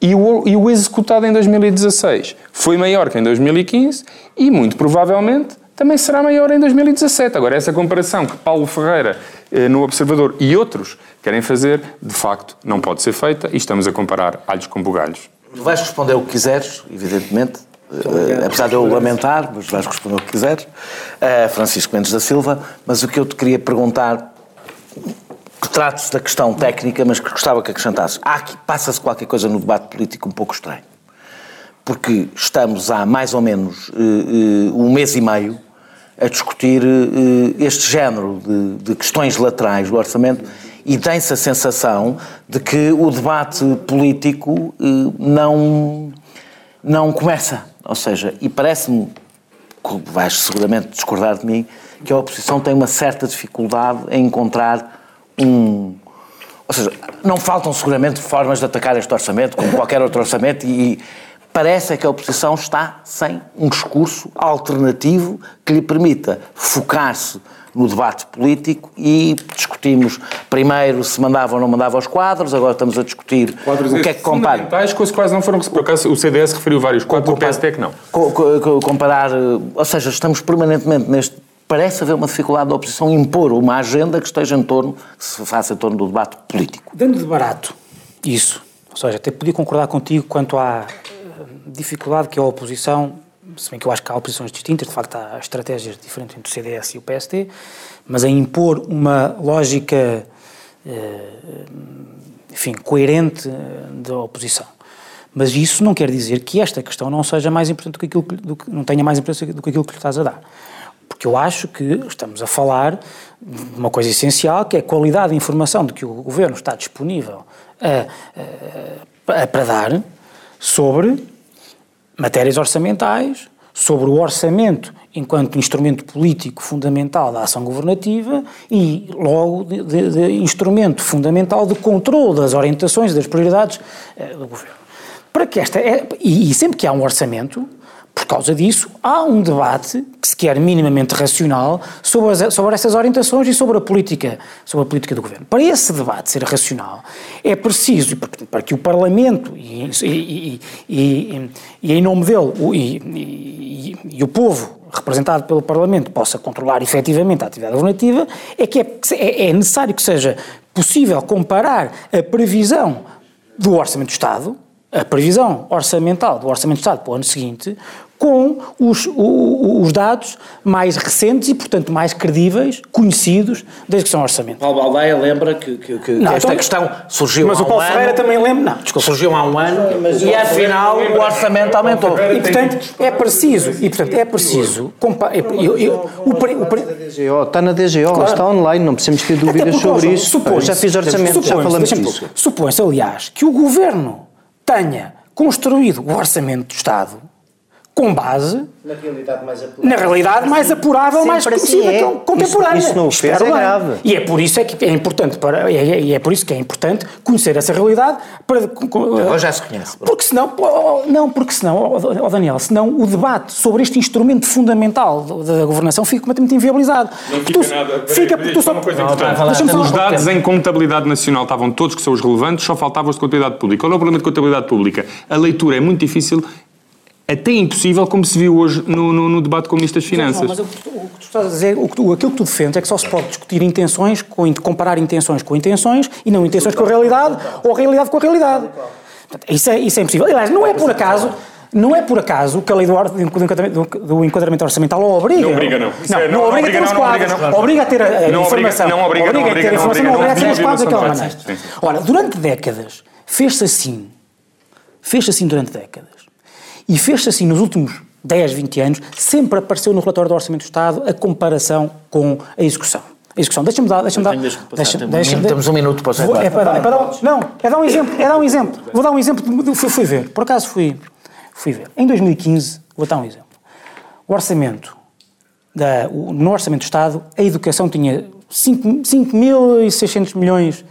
E o, e o executado em 2016 foi maior que em 2015 e, muito provavelmente, também será maior em 2017. Agora, essa comparação que Paulo Ferreira eh, no Observador. E outros querem fazer, de facto, não pode ser feita e estamos a comparar alhos com bugalhos. Tu vais responder o que quiseres, evidentemente, uh, apesar de eu lamentar, mas vais responder o que quiseres, uh, Francisco Mendes da Silva, mas o que eu te queria perguntar, que trate-se da questão técnica, mas que gostava que acrescentasse. Há aqui, passa-se qualquer coisa no debate político um pouco estranho. Porque estamos há mais ou menos uh, um mês e meio a discutir este género de, de questões laterais do orçamento e tem-se a sensação de que o debate político não, não começa. Ou seja, e parece-me, vais seguramente discordar de mim, que a oposição tem uma certa dificuldade em encontrar um. Ou seja, não faltam seguramente formas de atacar este orçamento, como qualquer outro orçamento, e parece é que a oposição está sem um discurso alternativo que lhe permita focar-se no debate político e discutimos primeiro se mandava ou não mandava os quadros, agora estamos a discutir quadros o que é que compara. Fundamentais, coisas quase não foram. Por acaso o CDS referiu vários quadros, o PST é que não. Comparar, ou seja, estamos permanentemente neste. Parece haver uma dificuldade da oposição em impor uma agenda que esteja em torno, que se faça em torno do debate político. Dando de barato isso, ou seja, até podia concordar contigo quanto à dificuldade que a oposição se bem que eu acho que há oposições distintas, de facto há estratégias diferentes entre o CDS e o PST, mas a impor uma lógica, eh, enfim, coerente eh, da oposição. Mas isso não quer dizer que esta questão não seja mais importante do que aquilo, do que, não tenha mais importância do que aquilo que lhe estás a dar. Porque eu acho que estamos a falar de uma coisa essencial, que é a qualidade de informação de que o Governo está disponível a, a, a, para dar sobre matérias orçamentais, sobre o orçamento enquanto instrumento político fundamental da ação governativa e, logo, de, de, de instrumento fundamental de controle das orientações das prioridades eh, do governo. Para que esta. É, e, e sempre que há um orçamento, por causa disso, há um debate que se quer minimamente racional sobre, as, sobre essas orientações e sobre a política, sobre a política do governo. Para esse debate ser racional, é preciso, para que o Parlamento e, e, e, e em nome dele o, e, o povo representado pelo Parlamento possa controlar efetivamente a atividade governativa, é que é, é, é necessário que seja possível comparar a previsão do Orçamento do Estado a previsão orçamental do Orçamento do Estado para o ano seguinte com os, os, dados mais recentes e, portanto, mais credíveis, conhecidos da execução orçamental. Paulo Baldeia lembra que, que, que não, esta então, questão surgiu mas há um ano. Mas o Paulo Ferreira também lembra. Não, desculpa. Surgiu há um ano mas e, afinal, o orçamento aumentou. E, portanto, é preciso, e, portanto, é preciso... Está na DGO, claro. está online, não precisamos ter dúvidas sobre isso. Supõe já fiz orçamento, já falamos disso. Supõe-se, aliás, que o Governo tenha construído o orçamento do Estado com base na realidade mais apurável, na realidade mais apurável, mais conhecida, é. contemporânea. Isso, isso não fez, é grave. E é por isso é que é importante para e é por isso que é importante conhecer essa realidade para Agora já se conhece. Porque senão não, porque senão, oh Daniel, senão o debate sobre este instrumento fundamental da governação fica completamente inviabilizado. Não fica tu, nada. Fica porque tu só uma coisa importante. Os dados em contabilidade nacional estavam todos que são os relevantes, só faltavam os de contabilidade pública. Qual é o problema de contabilidade pública? A leitura é muito difícil até impossível, como se viu hoje no, no, no debate com o Ministro das Finanças. Não, mas o que, tu, o que tu estás a dizer, o que tu, aquilo que tu defendes é que só se pode discutir intenções, com, comparar intenções com intenções e não intenções com a realidade ou a realidade com a realidade. Isso é, isso é impossível. Aliás, não é por acaso. Não é por acaso que a lei do, do, do enquadramento orçamental obriga. Não obriga, não. Não, é, não, não, obriga a ter os quadros. Obriga a ter a, informação. Não obriga, obriga, não obriga a ter a informação, não obriga a ter os quadros daquela maneira. Ora, durante décadas fez-se assim. Fez-se assim durante décadas. E fez-se assim nos últimos 10, 20 anos, sempre apareceu no relatório do Orçamento do Estado a comparação com a execução. A execução. Deixa-me dar. Deixa-me dar. Deixa, deixa, temos um minuto para vou, é para, é para dar, Não, é dar um exemplo. É dar um exemplo. Vou dar um exemplo. Fui, fui ver. Por acaso fui, fui ver. Em 2015, vou dar um exemplo. O orçamento. Da, o, no Orçamento do Estado, a educação tinha 5.600 milhões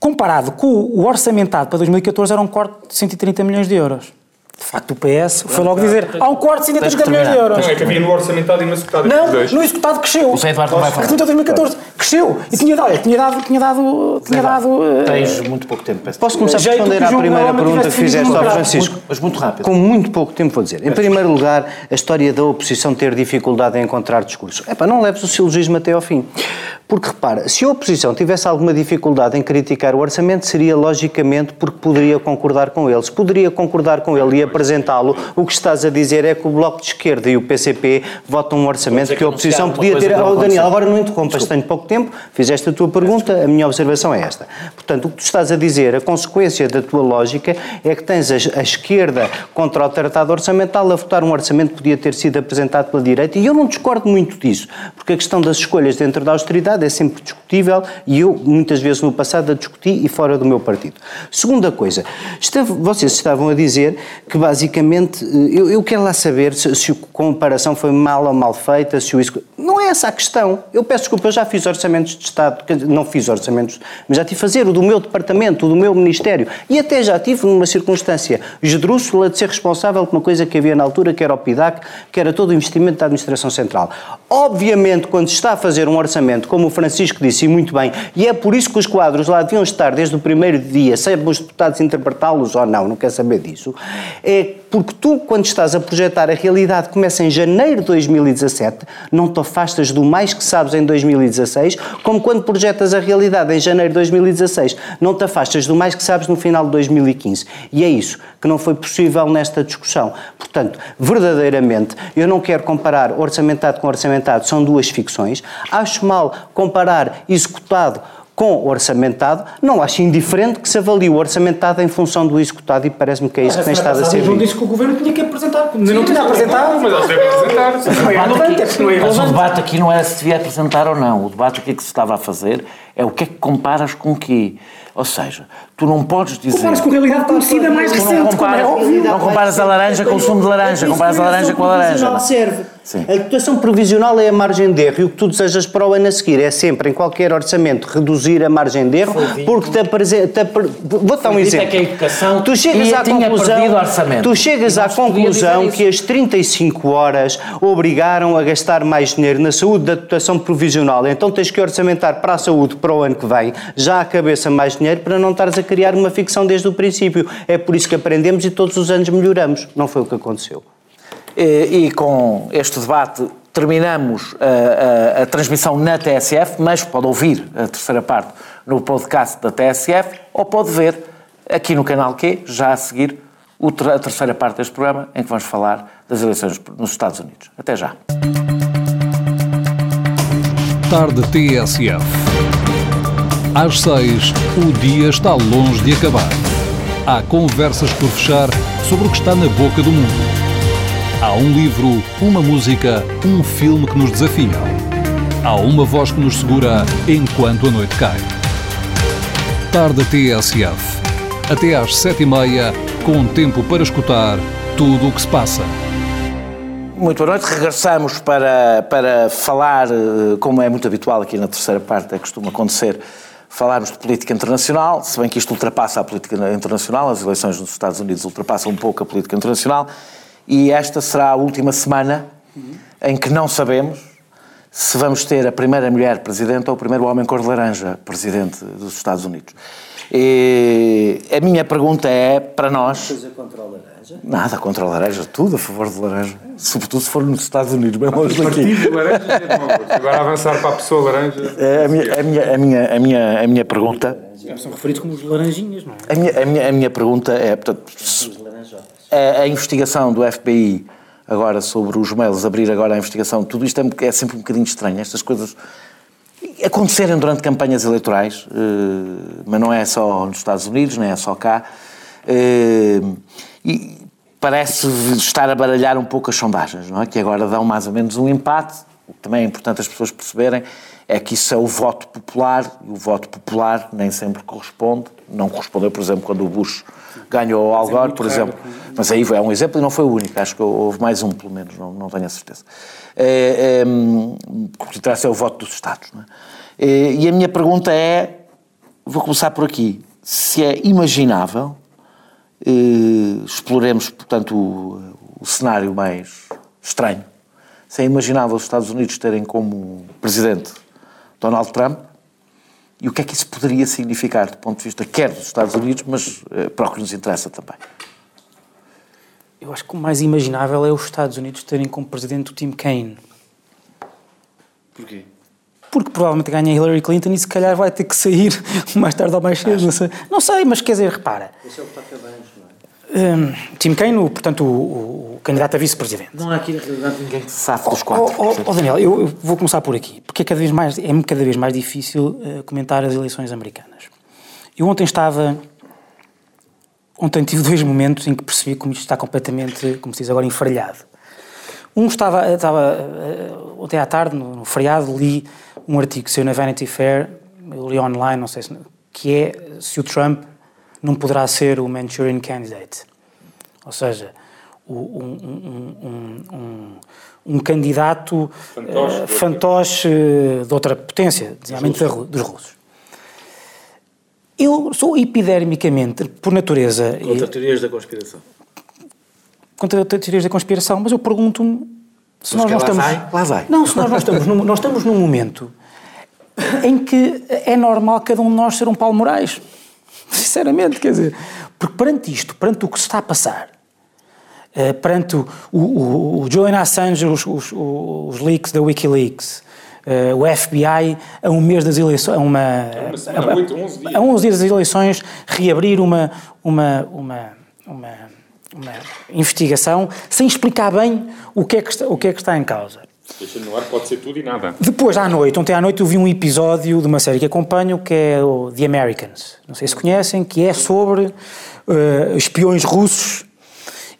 comparado com o orçamentado para 2014 era um corte de 130 milhões de euros. De facto, o PS foi logo dizer há um corte de 130 milhões de euros. Não, é que havia no orçamentado e no executado. Não, no executado cresceu. O Eduardo não vai falar. 2014 cresceu. E tinha dado, tinha dado, tinha dado, tinha dado... Tens muito pouco tempo. Posso começar a responder à primeira pergunta que fizeste ao Francisco? Mas muito rápido. Com muito pouco tempo vou dizer. Em primeiro lugar, a história da oposição ter dificuldade em encontrar discurso. É para não leves o silogismo até ao fim. Porque repara, se a oposição tivesse alguma dificuldade em criticar o orçamento, seria logicamente porque poderia concordar com ele. Se poderia concordar com ele e apresentá-lo, o que estás a dizer é que o Bloco de Esquerda e o PCP votam um orçamento que a oposição podia ter. Oh, Daniel, agora não interrompas, tenho pouco tempo, fizeste a tua pergunta, a minha observação é esta. Portanto, o que tu estás a dizer, a consequência da tua lógica é que tens a, a esquerda contra o tratado orçamental a votar um orçamento que podia ter sido apresentado pela direita, e eu não discordo muito disso, porque a questão das escolhas dentro da austeridade é sempre discutível e eu, muitas vezes no passado, a discuti e fora do meu partido. Segunda coisa, esteve, vocês estavam a dizer que basicamente, eh, eu, eu quero lá saber se, se, a comparação foi mal ou mal feita, se o isso. Não é essa a questão. Eu peço desculpa, eu já fiz orçamentos de Estado, não fiz orçamentos, mas já tive a fazer o do meu departamento, o do meu ministério, e até já tive numa circunstância esdrúxula de ser responsável por uma coisa que havia na altura, que era o PIDAC, que era todo o investimento da Administração Central. Obviamente, quando se está a fazer um orçamento como o Francisco disse e muito bem, e é por isso que os quadros lá deviam estar desde o primeiro dia, seja os deputados interpretá-los ou não, não quer saber disso, é porque tu, quando estás a projetar a realidade, começa em janeiro de 2017, não te afastas do mais que sabes em 2016, como quando projetas a realidade em janeiro de 2016, não te afastas do mais que sabes no final de 2015. E é isso que não foi possível nesta discussão. Portanto, verdadeiramente, eu não quero comparar orçamentado com orçamentado, são duas ficções. Acho mal comparar executado com orçamentado, não acho indiferente que se avalie o orçamentado em função do executado e parece-me que é isso que tem estado a ser não disse que o Governo tinha que apresentar, Sim, não tinha apresentado. Mas eles devem apresentar. Não é é Mas o debate aqui não é se devia apresentar ou não. O debate aqui que se estava a fazer é o que é que comparas com o quê? Ou seja, tu não podes dizer. Comparas com a realidade conhecida mais recente, não comparas, como é óbvio. Não comparas a laranja com o sumo de laranja, comparas a laranja com a laranja. serve. Sim. A dotação provisional é a margem de erro e o que tu desejas para o ano a seguir é sempre, em qualquer orçamento, reduzir a margem de erro, porque te apresenta. Vou dar um exemplo. É que a educação tu chegas à conclusão. Tu chegas à conclusão que as 35 horas obrigaram a gastar mais dinheiro na saúde da dotação provisional, então tens que orçamentar para a saúde para o ano que vem, já à cabeça mais dinheiro para não estares a criar uma ficção desde o princípio. É por isso que aprendemos e todos os anos melhoramos. Não foi o que aconteceu. E, e com este debate terminamos a, a, a, transmissão na TSF, mas pode ouvir a terceira parte no podcast da TSF ou pode ver aqui no canal Q, já a seguir, a terceira parte deste programa, em que vamos falar das eleições nos Estados Unidos. Até já. Tarde TSF. Às seis, o dia está longe de acabar. Há conversas por fechar sobre o que está na boca do mundo. Há um livro, uma música, um filme que nos desafia. Há uma voz que nos segura enquanto a noite cai. Tarde TSF. Até às sete e meia, com tempo para escutar tudo o que se passa. Muito boa noite. Regressamos para, para falar, eh, como é muito habitual aqui na terceira parte, é costuma acontecer, falarmos de política internacional, se bem que isto ultrapassa a política internacional, as eleições nos Estados Unidos ultrapassam um pouco a política internacional, e esta será a última semana em que não sabemos se vamos ter a primeira mulher presidente ou o primeiro homem cor de laranja presidente dos Estados Unidos. E a minha pergunta é para nós. Coisa contra a laranja? Nada contra a laranja, tudo a favor de laranja. Sobretudo se for nos Estados Unidos, bem longe daqui. Partido laranja é Agora avançar para a pessoa laranja. É, a, minha, a, minha, a, minha, a, minha, a minha pergunta. São referidos como os laranjinhas, não é? A minha, a minha, a minha pergunta é, portanto, a, a investigação do FBI agora sobre os mails, abrir agora a investigação, tudo isto é, é sempre um bocadinho estranho, estas coisas acontecerem durante campanhas eleitorais, eh, mas não é só nos Estados Unidos, nem é só cá, eh, e parece estar a baralhar um pouco as sondagens, não é? que agora dão mais ou menos um empate, o que também é importante as pessoas perceberem, é que isso é o voto popular, e o voto popular nem sempre corresponde, não correspondeu, por exemplo, quando o Bush ganhou o Al Gore, por exemplo. Mas aí é um exemplo e não foi o único, acho que houve mais um, pelo menos, não, não tenho a certeza. É, é, terá ser o voto dos Estados. É? é? E a minha pergunta é, vou começar por aqui, se é imaginável, é, exploremos, portanto, o, o cenário mais estranho, se é imaginável os Estados Unidos terem como presidente Donald Trump, e o que é que isso poderia significar do ponto de vista quer dos Estados Unidos, mas eh, para o que nos interessa também? Eu acho que o mais imaginável é os Estados Unidos terem como presidente o Tim Kaine. Porquê? Porque provavelmente ganha Hillary Clinton e se calhar vai ter que sair mais tarde ou mais cedo. Não sei. não sei, mas quer dizer, repara. Esse é o que está um, Tim Kaine, portanto, o, o candidato a vice-presidente. Não há aqui, na realidade, ninguém que se safe dos quatro. Oh, oh, oh Daniel, eu, eu, vou começar por aqui, porque é cada vez mais, é cada vez mais difícil uh, comentar as eleições americanas. Eu ontem estava. Ontem tive dois momentos em que percebi como isto está completamente, como se diz agora, enfarelhado. Um estava, estava uh, ontem à tarde, no, no feriado, li um artigo seu na Vanity Fair, eu li online, não sei se. que é se o Trump não poderá ser o Manchurian Candidate. Ou seja, um, um, um, um candidato fantoche, uh, fantoche de outra potência, designadamente dos russos. Eu sou epidermicamente, por natureza. Contra e, teorias da conspiração. Contra teorias da conspiração, mas eu pergunto-me se mas nós não estamos. Vai, lá vai. Não, se nós não estamos, num, nós estamos num momento em que é normal cada um de nós ser um Paulo Moraes. Sinceramente, quer dizer, porque perante isto, perante o que se está a passar, uh, perante o, o, o Julian Assange, os, os, os leaks da Wikileaks, uh, o FBI, a um mês das eleições, a uma, uma semana, a, 8, 11 dias. a 11 dias das eleições, reabrir uma, uma, uma, uma, uma investigação sem explicar bem o que é que está, o que é que está em causa. Deixa no ar, pode ser tudo e nada. Depois, à noite, ontem à noite, eu vi um episódio de uma série que acompanho, que é o The Americans. Não sei se conhecem, que é sobre uh, espiões russos.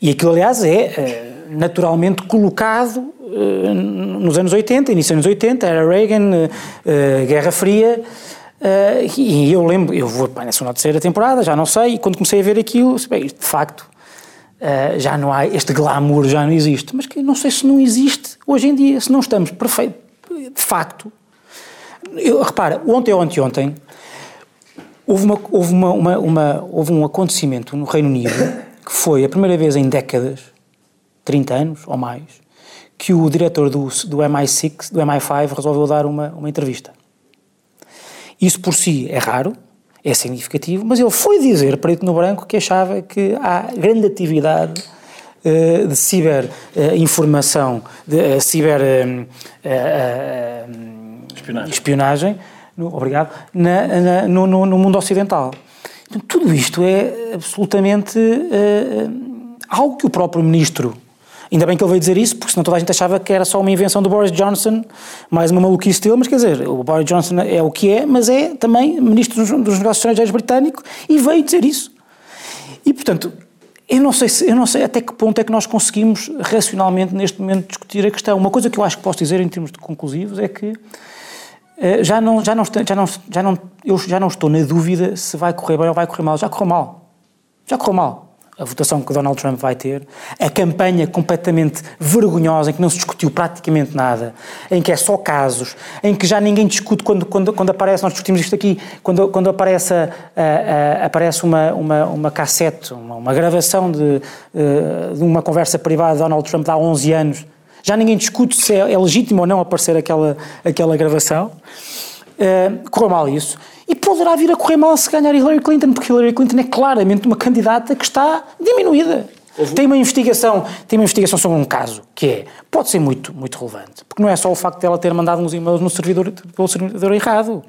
E aquilo, aliás, é uh, naturalmente colocado uh, nos anos 80, início dos anos 80, era Reagan, Guerra Fria. e eu lembro, eu vou para a terceira temporada, já não sei, e quando comecei a ver aquilo, bem, de facto, Uh, já não há, este glamour já não existe. Mas que não sei se não existe hoje em dia, se não estamos perfeito, de facto. Eu, repara, ontem ou anteontem houve, uma, houve, uma, uma, uma, houve um acontecimento no Reino Unido que foi a primeira vez em décadas, 30 anos ou mais, que o diretor do, do MI6, do MI5, resolveu dar uma, uma entrevista. Isso por si é raro, é significativo, mas ele foi dizer, preto no branco, que achava que há grande atividade uh, de ciberinformação, uh, de uh, ciber espionagem, espionagem no, obrigado, na, na, no, no, mundo ocidental. Então, tudo isto é absolutamente algo que o próprio ministro Ainda bem que ele veio dizer isso, porque senão toda a gente achava que era só uma invenção do Boris Johnson, mais uma maluquice dele, mas quer dizer, o Boris Johnson é o que é, mas é também ministro dos, negócios estrangeiros britânico e veio dizer isso. E, portanto, eu não, sei se, eu não sei até que ponto é que nós conseguimos racionalmente neste momento discutir a questão. Uma coisa que eu acho que posso dizer em termos de conclusivos é que eh, já não, já não, já não, já não, eu já não estou na dúvida se vai correr bem ou vai correr mal. Já correu mal. Já correu mal a votação que Donald Trump vai ter, a campanha completamente vergonhosa, em que não se discutiu praticamente nada, em que é só casos, em que já ninguém discute quando, quando, quando aparece, nós discutimos isto aqui, quando, quando aparece, a, a, a, aparece uma, uma, uma cassete, uma, uma gravação de, eh, de uma conversa privada de Donald Trump de há 11 anos, já ninguém discute se é, é legítimo ou não aparecer aquela, aquela gravação. Uh, correu mal isso. E poderá vir a correr mal se ganhar Hillary Clinton, porque Hillary Clinton é claramente uma candidata que está diminuída. Tem uma investigação, tem uma investigação sobre um caso que é, pode ser muito, muito relevante, porque não é só o facto dela ter mandado uns e-mails no servidor, pelo servidor errado.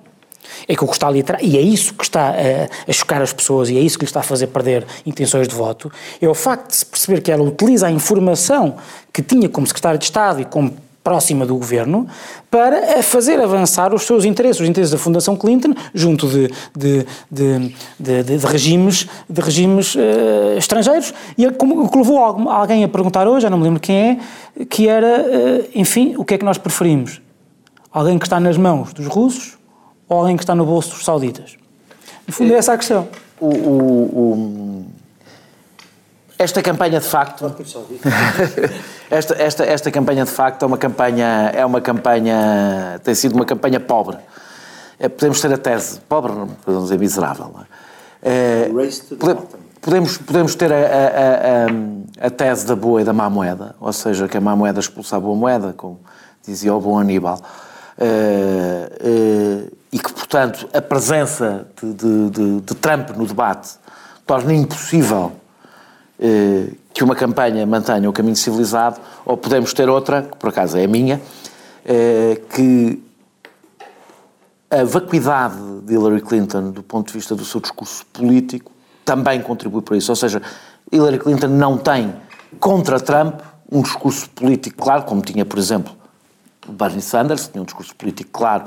É que o que está ali atrás, e é isso que está a, a, chocar as pessoas, e é isso que lhe está a fazer perder intenções de voto, é o facto de se perceber que ela utiliza a informação que tinha como secretário de Estado e como próxima do governo para fazer avançar os seus interesses, os interesses da Fundação Clinton, junto de, de, de, de, regimes, de regimes uh, estrangeiros. E o que levou alguém a perguntar hoje, já não me lembro quem é, que era, uh, enfim, o que é que nós preferimos? Alguém que está nas mãos dos russos ou alguém que está no bolso dos sauditas? No fundo, é essa a questão. O, o, o, esta campanha, de facto. esta, esta, esta campanha, de facto, é uma campanha. É uma campanha. tem sido uma campanha pobre. É, podemos ter a tese. Pobre, podemos dizer miserável. É, podemos, podemos ter a, a, a, a, tese da boa e da má moeda, ou seja, que a má moeda expulsa a boa moeda, como dizia o bom Aníbal. É, é, e que, portanto, a presença de, de, de, de Trump no debate torna impossível eh, que uma campanha mantenha o caminho civilizado, ou podemos ter outra, que por acaso é a minha, eh, que a vacuidade de Hillary Clinton do ponto de vista do seu discurso político também contribui para isso. Ou seja, Hillary Clinton não tem contra Trump um discurso político claro, como tinha, por exemplo, Bernie Sanders, tinha um discurso político claro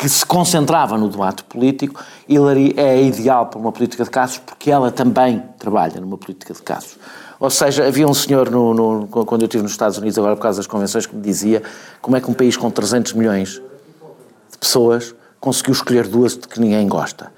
que se concentrava no debate político. Hillary é ideal para uma política de casos porque ela também trabalha numa política de casos. Ou seja, havia um senhor, no, no, quando eu estive nos Estados Unidos, agora por causa das convenções, que me dizia como é que um país com 300 milhões de pessoas conseguiu escolher duas de que ninguém gosta.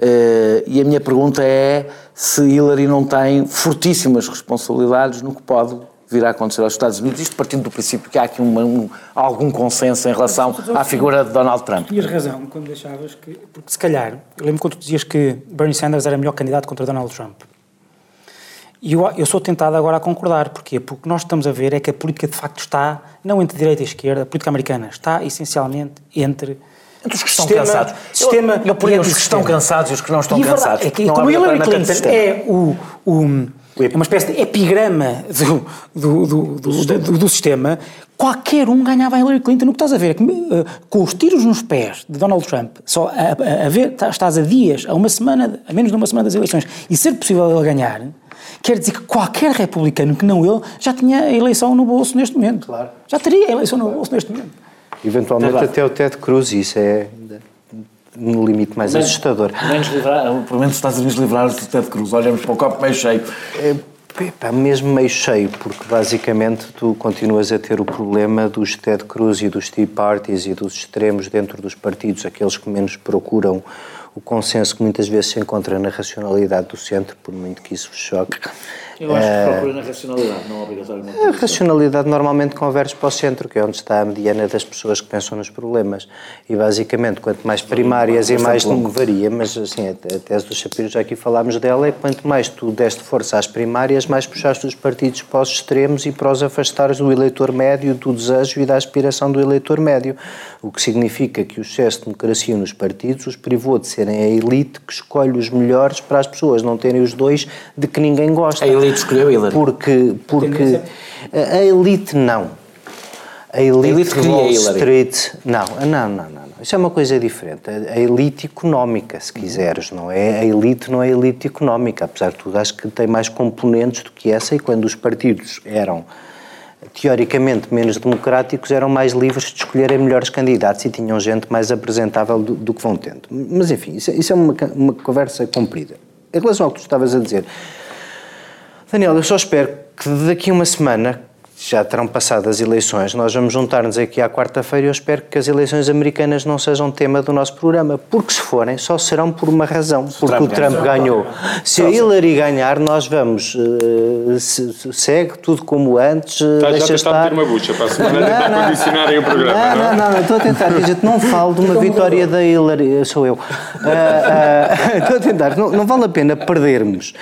Uh, e a minha pergunta é se Hillary não tem fortíssimas responsabilidades no que pode vir a acontecer aos Estados Unidos, isto partindo do princípio que há aqui uma, um, algum consenso em relação à figura de Donald Trump. Tinhas razão quando deixavas que. Porque se calhar, eu lembro quando tu dizias que Bernie Sanders era o melhor candidato contra Donald Trump. E eu, eu sou tentado agora a concordar. Porquê? Porque o que nós estamos a ver é que a política de facto está, não entre direita e esquerda, a política americana está essencialmente entre entre os que estão sistema, cansados. Sistema eu, eu ponho os que estão cansados e os que não estão e cansados. É que, como Hillary Clinton é o, o é uma espécie de epigrama do, do, do, do, do, do sistema, qualquer um ganhava a Hillary Clinton. O que estás a ver é que, uh, com os tiros nos pés de Donald Trump, só a, a, a ver, tá, estás a dias, a uma semana, a menos de uma semana das eleições, e ser possível ele ganhar, quer dizer que qualquer republicano que não ele já tinha a eleição no bolso neste momento. Claro. Já teria a eleição no bolso neste momento. Eventualmente até o Ted Cruz, isso é no limite mais assustador. Livrar, pelo menos os Estados Unidos livraram do Ted Cruz, olhamos para o copo meio cheio. É, mesmo meio cheio, porque basicamente tu continuas a ter o problema dos Ted Cruz e dos Tea Parties e dos extremos dentro dos partidos, aqueles que menos procuram o consenso que muitas vezes se encontra na racionalidade do centro, por muito que isso vos choque. Eu acho que eh, procura na racionalidade, não obrigatoriamente. A racionalidade normalmente converge para o centro, que é onde está a mediana das pessoas que pensam nos problemas. E basicamente, quanto mais primárias e mais longo varia, mas assim, a tese do Shapiro, já aqui falámos dela, é quanto mais tu deste força às primárias, mais puxaste os partidos para os extremos e para os afastares do eleitor médio, do desejo e da aspiração do eleitor médio. O que significa que o excesso de democracia nos partidos os privou de serem a elite que escolhe os melhores para as pessoas não terem os dois de que ninguém gosta. A elite escolheu Hillary. Porque, porque a elite não. A elite, a elite de Wall Street. Não, não, não, não. Isso é uma coisa diferente. A elite económica, se quiseres, não é? A elite não é a elite económica. Apesar de tudo, acho que tem mais componentes do que essa. E quando os partidos eram teoricamente menos democráticos, eram mais livres de escolherem melhores candidatos e tinham gente mais apresentável do, do que vão tendo. Mas enfim, isso, isso é uma, uma conversa comprida. Em relação ao que tu estavas a dizer, Daniel, eu só espero que daqui a uma semana, já terão passado as eleições, nós vamos juntar-nos aqui à quarta-feira e eu espero que as eleições americanas não sejam tema do nosso programa, porque se forem, só serão por uma razão, porque Trump o Trump ganhou. Se a Hillary ganhar, nós vamos, uh, se, segue tudo como antes, uh, deixa já estar... uma bucha para a semana tentar não, condicionarem o programa, não? Não, não, não, estou a tentar, gente, não falo de uma vitória da Hillary, sou eu. Uh, estou a tentar, não, não vale a pena perdermos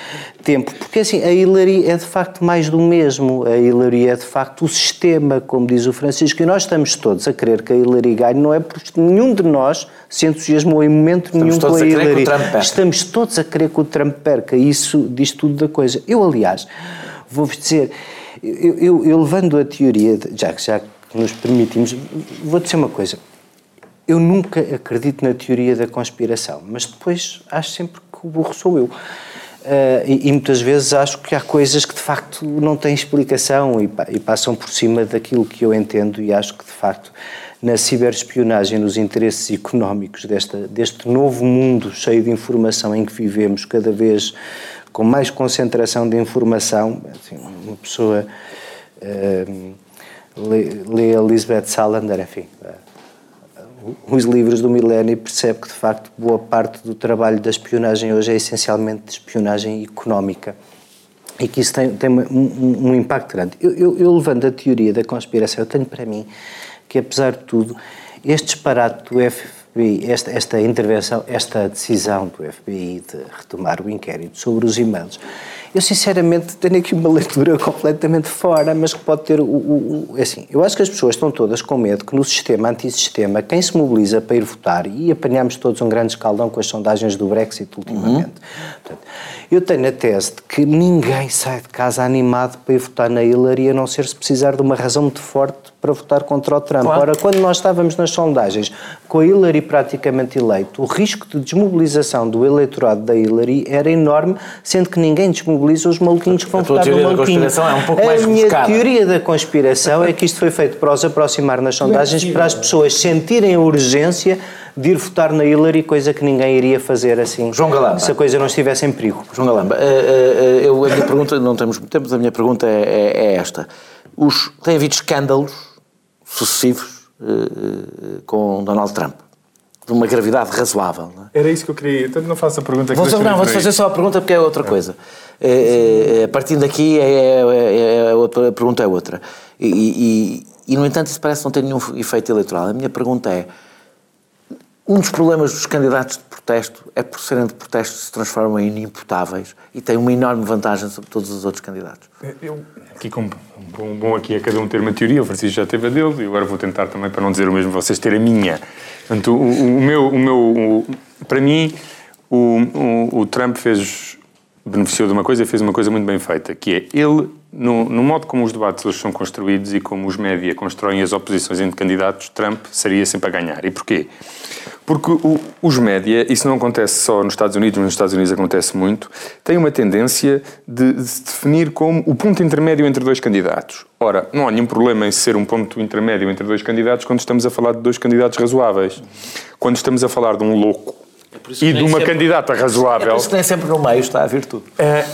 tempo, porque assim, a Hillary é de facto mais do mesmo, a Hillary é de facto o sistema, como diz o Francisco, e nós estamos todos a querer que a Hillary ganhe, não é porque nenhum de nós se entusiasmou em momento estamos nenhum com a Hillary. Estamos todos a querer que o Trump perca, isso diz tudo da coisa. Eu, aliás, vou-vos dizer, eu, eu, eu, levando a teoria, de, já, já que nos permitimos, vou dizer uma coisa, eu nunca acredito na teoria da conspiração, mas depois acho sempre que o burro sou eu. Uh, e, e, muitas vezes acho que há coisas que de facto não têm explicação e, e, passam por cima daquilo que eu entendo e acho que de facto na ciberespionagem, nos interesses económicos desta, deste novo mundo cheio de informação em que vivemos, cada vez com mais concentração de informação, assim, uma pessoa uh, lê, lê Elizabeth Salander, enfim, os livros do milénio percebe que, de facto, boa parte do trabalho da espionagem hoje é essencialmente de espionagem económica e que isso tem, tem um, um, um, impacto grande. Eu, eu, eu, levando a teoria da conspiração, eu tenho para mim que, apesar de tudo, este disparate do FBI, esta, esta intervenção, esta decisão do FBI de retomar o inquérito sobre os e-mails, Eu, sinceramente, tenho aqui uma leitura completamente fora, mas que pode ter o, o, o, é assim, eu acho que as pessoas estão todas com medo que no sistema antissistema, quem se mobiliza para ir votar, e apanhamos todos um grande escaldão com as sondagens do Brexit ultimamente, uhum. Portanto, eu tenho a tese de que ninguém sai de casa animado para ir votar na Hillary, a não ser se precisar de uma razão muito forte para votar contra o Trump. Claro. Ora, quando nós estávamos nas sondagens com a Hillary praticamente eleito, o risco de desmobilização do eleitorado da Hillary era enorme, sendo que ninguém desmobiliza os maluquinhos que vão votar no maluquinho. É um pouco mais a minha teoria da conspiração é que isto foi feito para os aproximar nas sondagens, para as pessoas sentirem a urgência de ir votar na Hillary, coisa que ninguém iria fazer assim João Galamba. se a coisa não estivesse em perigo. João Galamba, eh, eh, eu, a minha pergunta, não temos muito tempo, mas a minha pergunta é, é, é esta. Os, tem havido escândalos sucessivos uh, com Donald Trump. De uma gravidade razoável. É? Era isso que eu queria. Então não faço a pergunta que vou, Não, vou fazer só a pergunta porque é outra coisa. É, é, partindo daqui, é, é, é, outra, a pergunta é outra. E, e, e, no entanto, isso parece não ter nenhum efeito eleitoral. A minha pergunta é: um dos problemas dos candidatos de protesto é por serem de protesto se transformam em inimputáveis e têm uma enorme vantagem sobre todos os outros candidatos. Eu, aqui como bom, bom aqui é cada um ter uma teoria, o Francisco já teve a dele e agora vou tentar também, para não dizer o mesmo, vocês terem a minha. Portanto, o, o meu, o meu o, para mim, o, o Trump fez, beneficiou de uma coisa e fez uma coisa muito bem feita, que é ele no, no, modo como os debates hoje são construídos e como os média constroem as oposições entre candidatos, Trump seria sempre a ganhar. E porquê? Porque o, os média, isso não acontece só nos Estados Unidos, mas nos Estados Unidos acontece muito, têm uma tendência de, de se definir como o ponto intermédio entre dois candidatos. Ora, não há nenhum problema em ser um ponto intermédio entre dois candidatos quando estamos a falar de dois candidatos razoáveis. Quando estamos a falar de um louco e de uma sempre, candidata razoável. É por isso que nem sempre no meio está a virtude. É,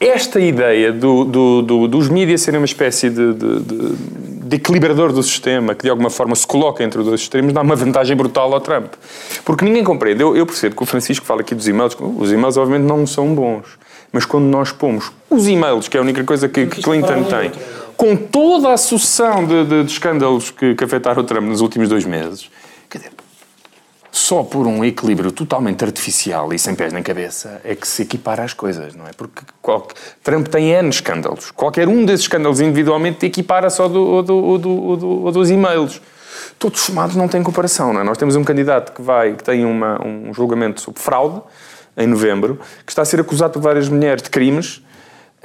esta ideia do, do, do, dos mídias serem uma espécie de, de, de, de, equilibrador do sistema, que de alguma forma se coloca entre os dois extremos, dá uma vantagem brutal ao Trump. Porque ninguém compreende. Eu, eu percebo que o Francisco fala aqui dos e-mails. Os e-mails, obviamente, não são bons. Mas quando nós pomos os e-mails, que é a única coisa que, que Clinton tem, com toda a sucessão de escândalos que, que afetaram o Trump nos últimos dois meses, quer dizer, só por um equilíbrio totalmente artificial e sem pés nem cabeça é que se equipara as coisas, não é? Porque qualquer, Trump tem N escândalos. Qualquer um desses escândalos individualmente equipara-se ao, do, do, do, do, dos e-mails. Todos somados não têm comparação, não é? Nós temos um candidato que vai, que tem uma, um julgamento sobre fraude, em novembro, que está a ser acusado por várias mulheres de crimes.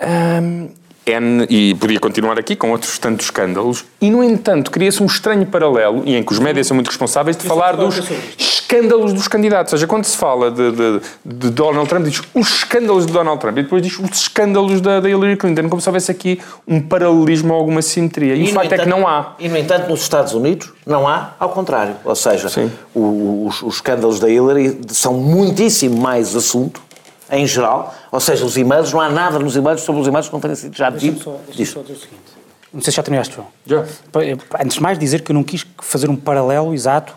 Hum, N, e podia continuar aqui com outros tantos escândalos, e no entanto cria-se um estranho paralelo, e em que os médias são muito responsáveis, de falar dos escândalos dos candidatos. Ou seja, quando se fala de, de, de, Donald Trump, diz os escândalos de Donald Trump, e depois diz os escândalos da, da Hillary Clinton, como se houvesse aqui um paralelismo ou alguma simetria. E, e o facto entanto, é que não há. E no entanto, nos Estados Unidos, não há, ao contrário. Ou seja, o, os, os escândalos da Hillary são muitíssimo mais assunto em geral, ou seja, os e-mails, não há nada nos e-mails sobre os e-mails que não tenha sido já dito. Deixa-me só, dizer o seguinte. Não sei se já terminaste, João. Já. Antes de mais dizer que eu não quis fazer um paralelo exato,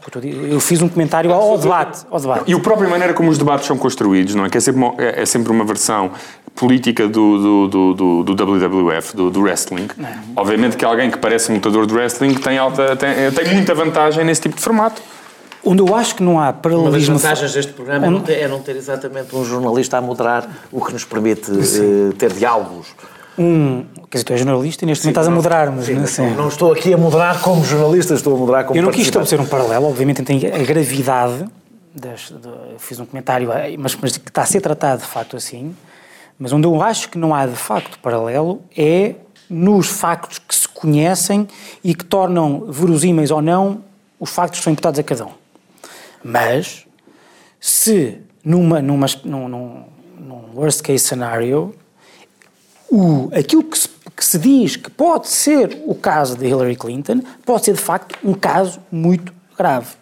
eu fiz um comentário ao, debate, ao debate. E a própria maneira como os debates são construídos, não é? Que é sempre uma, é, é sempre uma versão política do, do, do, do, WWF, do, do wrestling. Não. Obviamente que alguém que parece um lutador de wrestling tem, alta, tem, tem muita vantagem nesse tipo de formato. Onde eu acho que não há paralelismo... Uma das vantagens deste programa é, não ter, é não ter exatamente um jornalista a moderar, o que nos permite uh, ter diálogos. Um, quer dizer, tu és jornalista e neste sim, momento estás a moderar, mas... Sim, não, assim, não estou aqui a moderar como jornalista, estou a moderar como Eu não quis estabelecer um paralelo, obviamente tem a gravidade, das, de, fiz um comentário, eh, mas, mas que está a ser tratado de facto assim, mas onde eu acho que não há de facto paralelo é nos factos que se conhecem e que tornam verosímeis ou não os factos que são imputados a cada um. Mas, se numa, numa, num, num, num worst case scenario, o, aquilo que se, que se diz que pode ser o caso de Hillary Clinton, pode ser de facto um caso muito grave.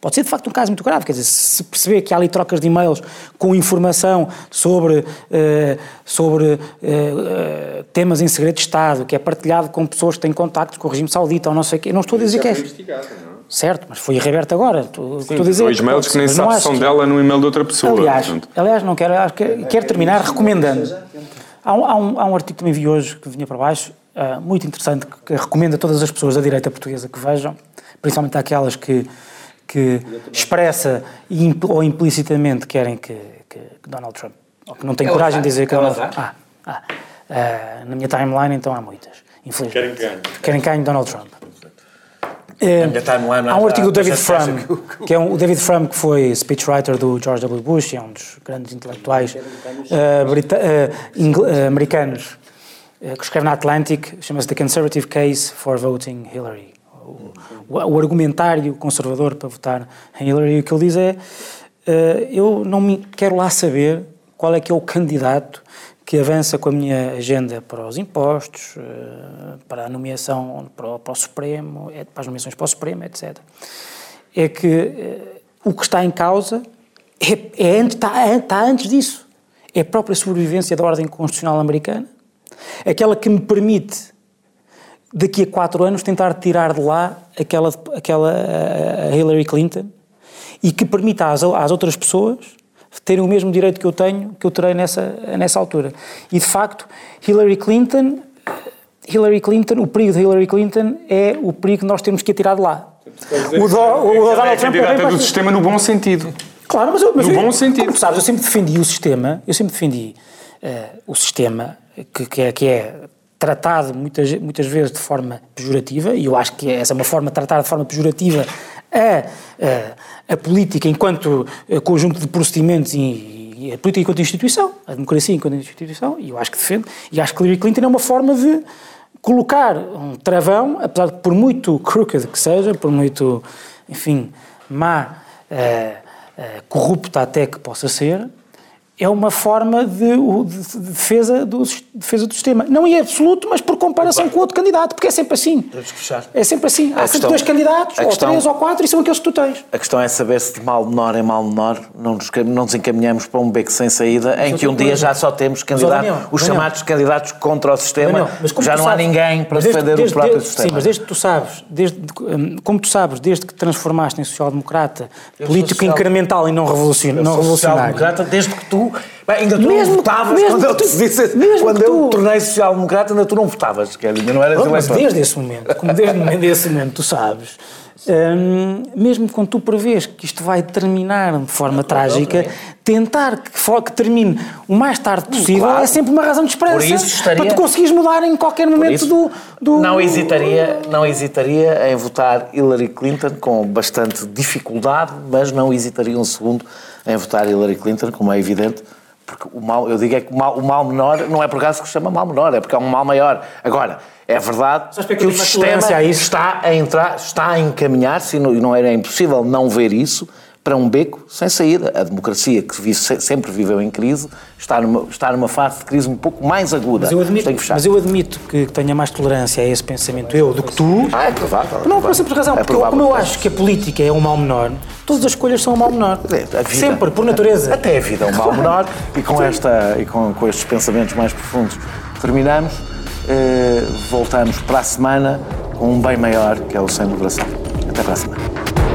Pode ser de facto um caso muito grave, quer dizer, se perceber que há ali trocas de e-mails com informação sobre, uh, sobre uh, temas em segredo de Estado, que é partilhado com pessoas que têm contactos com o regime saudita ou não sei o quê, não estou a dizer que é. Certo, mas foi reaberto agora. Estou, Sim, estou a dizer, dois mails que nem sabes são que... dela no e-mail de outra pessoa. Aliás, aliás não quero, quero, quero terminar recomendando. Há um, há, um, há um artigo que também vi hoje que vinha para baixo, uh, muito interessante, que recomendo a todas as pessoas da direita portuguesa que vejam, principalmente aquelas que, que expressa ou implicitamente querem que, que, que Donald Trump, ou que não têm é coragem de dizer que é Donald Trump. Ah, Ah, uh, na minha timeline, então, há muitas, infelizmente. Querem ganho. Querem ganho Donald Trump. Uh, há um artigo do David Frum, que é um, o David Frum, que foi speechwriter do George W. Bush, é um dos grandes intelectuais uh, uh, americanos, que escreve na Atlantic, chama-se The Conservative Case for Voting Hillary. O, o, o, argumentário conservador para votar em Hillary, e o que ele diz é: eu não me quero lá saber qual é que é o candidato que avança com a minha agenda para os impostos, eh, para a nomeação para o, para o Supremo, é, para as nomeações para o Supremo, etc. É que eh, o que está em causa é, é está, está antes disso. É a própria sobrevivência da ordem constitucional americana, aquela que me permite, daqui a quatro anos, tentar tirar de lá aquela, aquela Hillary Clinton e que permita às, às outras pessoas terem o mesmo direito que eu tenho, que eu terei nessa, nessa altura. E de facto, Hillary Clinton, Hillary Clinton, o perigo de Hillary Clinton é o perigo que nós temos que tirar de lá. O, do, o, o Donald Trump é do sistema no bom sentido. Claro, mas, eu, mas no eu, bom sentido. Como sabes, eu sempre defendi o sistema, eu sempre defendi uh, o sistema que, que, é, que é tratado muitas, muitas vezes de forma pejorativa, e eu acho que essa é uma forma de tratar de forma pejorativa a, a, a política enquanto eh, conjunto de procedimentos e, e, a política enquanto instituição, a democracia enquanto instituição, e eu acho que defendo, e acho que Hillary Clinton é uma forma de colocar um travão, apesar de por muito crooked que seja, por muito, enfim, má, uh, uh, corrupta até que possa ser, é uma forma de, de, de, defesa, do, de defesa do sistema. Não em absoluto, mas por comparação com outro candidato, porque é sempre assim. Temos que fechar. É sempre assim. Há sempre dois candidatos, ou questão, três ou quatro, e são aqueles que tu tens. A questão é saber se de mal menor em mal menor não nos, não nos encaminhamos para um beco sem saída, em que um dia já só temos candidatos, os chamados candidatos contra o sistema, já não há ninguém para desde, defender desde, o próprio desde, sistema. Sim, mas desde que tu sabes, desde, hum, como tu sabes, desde que te transformaste em social-democrata, político social... incremental e não revolucionário. Não revolucionário. social-democrata desde que tu Bem, ainda tu mesmo, não votavas quando eu te disse, quando eu tu... tornei social-democrata, ainda tu não votavas, quer dizer, não eras oh, Mas desde esse momento, como desde esse momento tu sabes, hum, mesmo quando tu prevês que isto vai terminar de forma trágica, tentar que, que, termine o mais tarde possível claro. é sempre uma razão de esperança estaria... para tu conseguires mudar em qualquer momento do, do, Não hesitaria, não hesitaria em votar Hillary Clinton com bastante dificuldade, mas não hesitaria um segundo em votar Hillary Clinton, como é evidente, porque o mal, eu digo é que o mal, o mal menor não é por acaso que se chama mal menor, é porque é um mal maior. Agora, é verdade que o sistema está a entrar, está a encaminhar-se, e não era impossível não ver isso, para um beco sem saída. A democracia, que vive, sempre viveu em crise, está numa, está numa fase de crise um pouco mais aguda. Mas eu admito, que, mas eu admito que tenha mais tolerância a esse pensamento eu do que tu. Ah, é provável. É não, por simples razão. É porque como eu acho que a política é um mal menor, todas as escolhas são um mal menor. Vida, sempre, por natureza. Até a vida é um mal menor. e com, esta, e com, com estes pensamentos mais profundos terminamos. Uh, voltamos para a semana com um bem maior, que é o Sem Moderação. Até para a semana.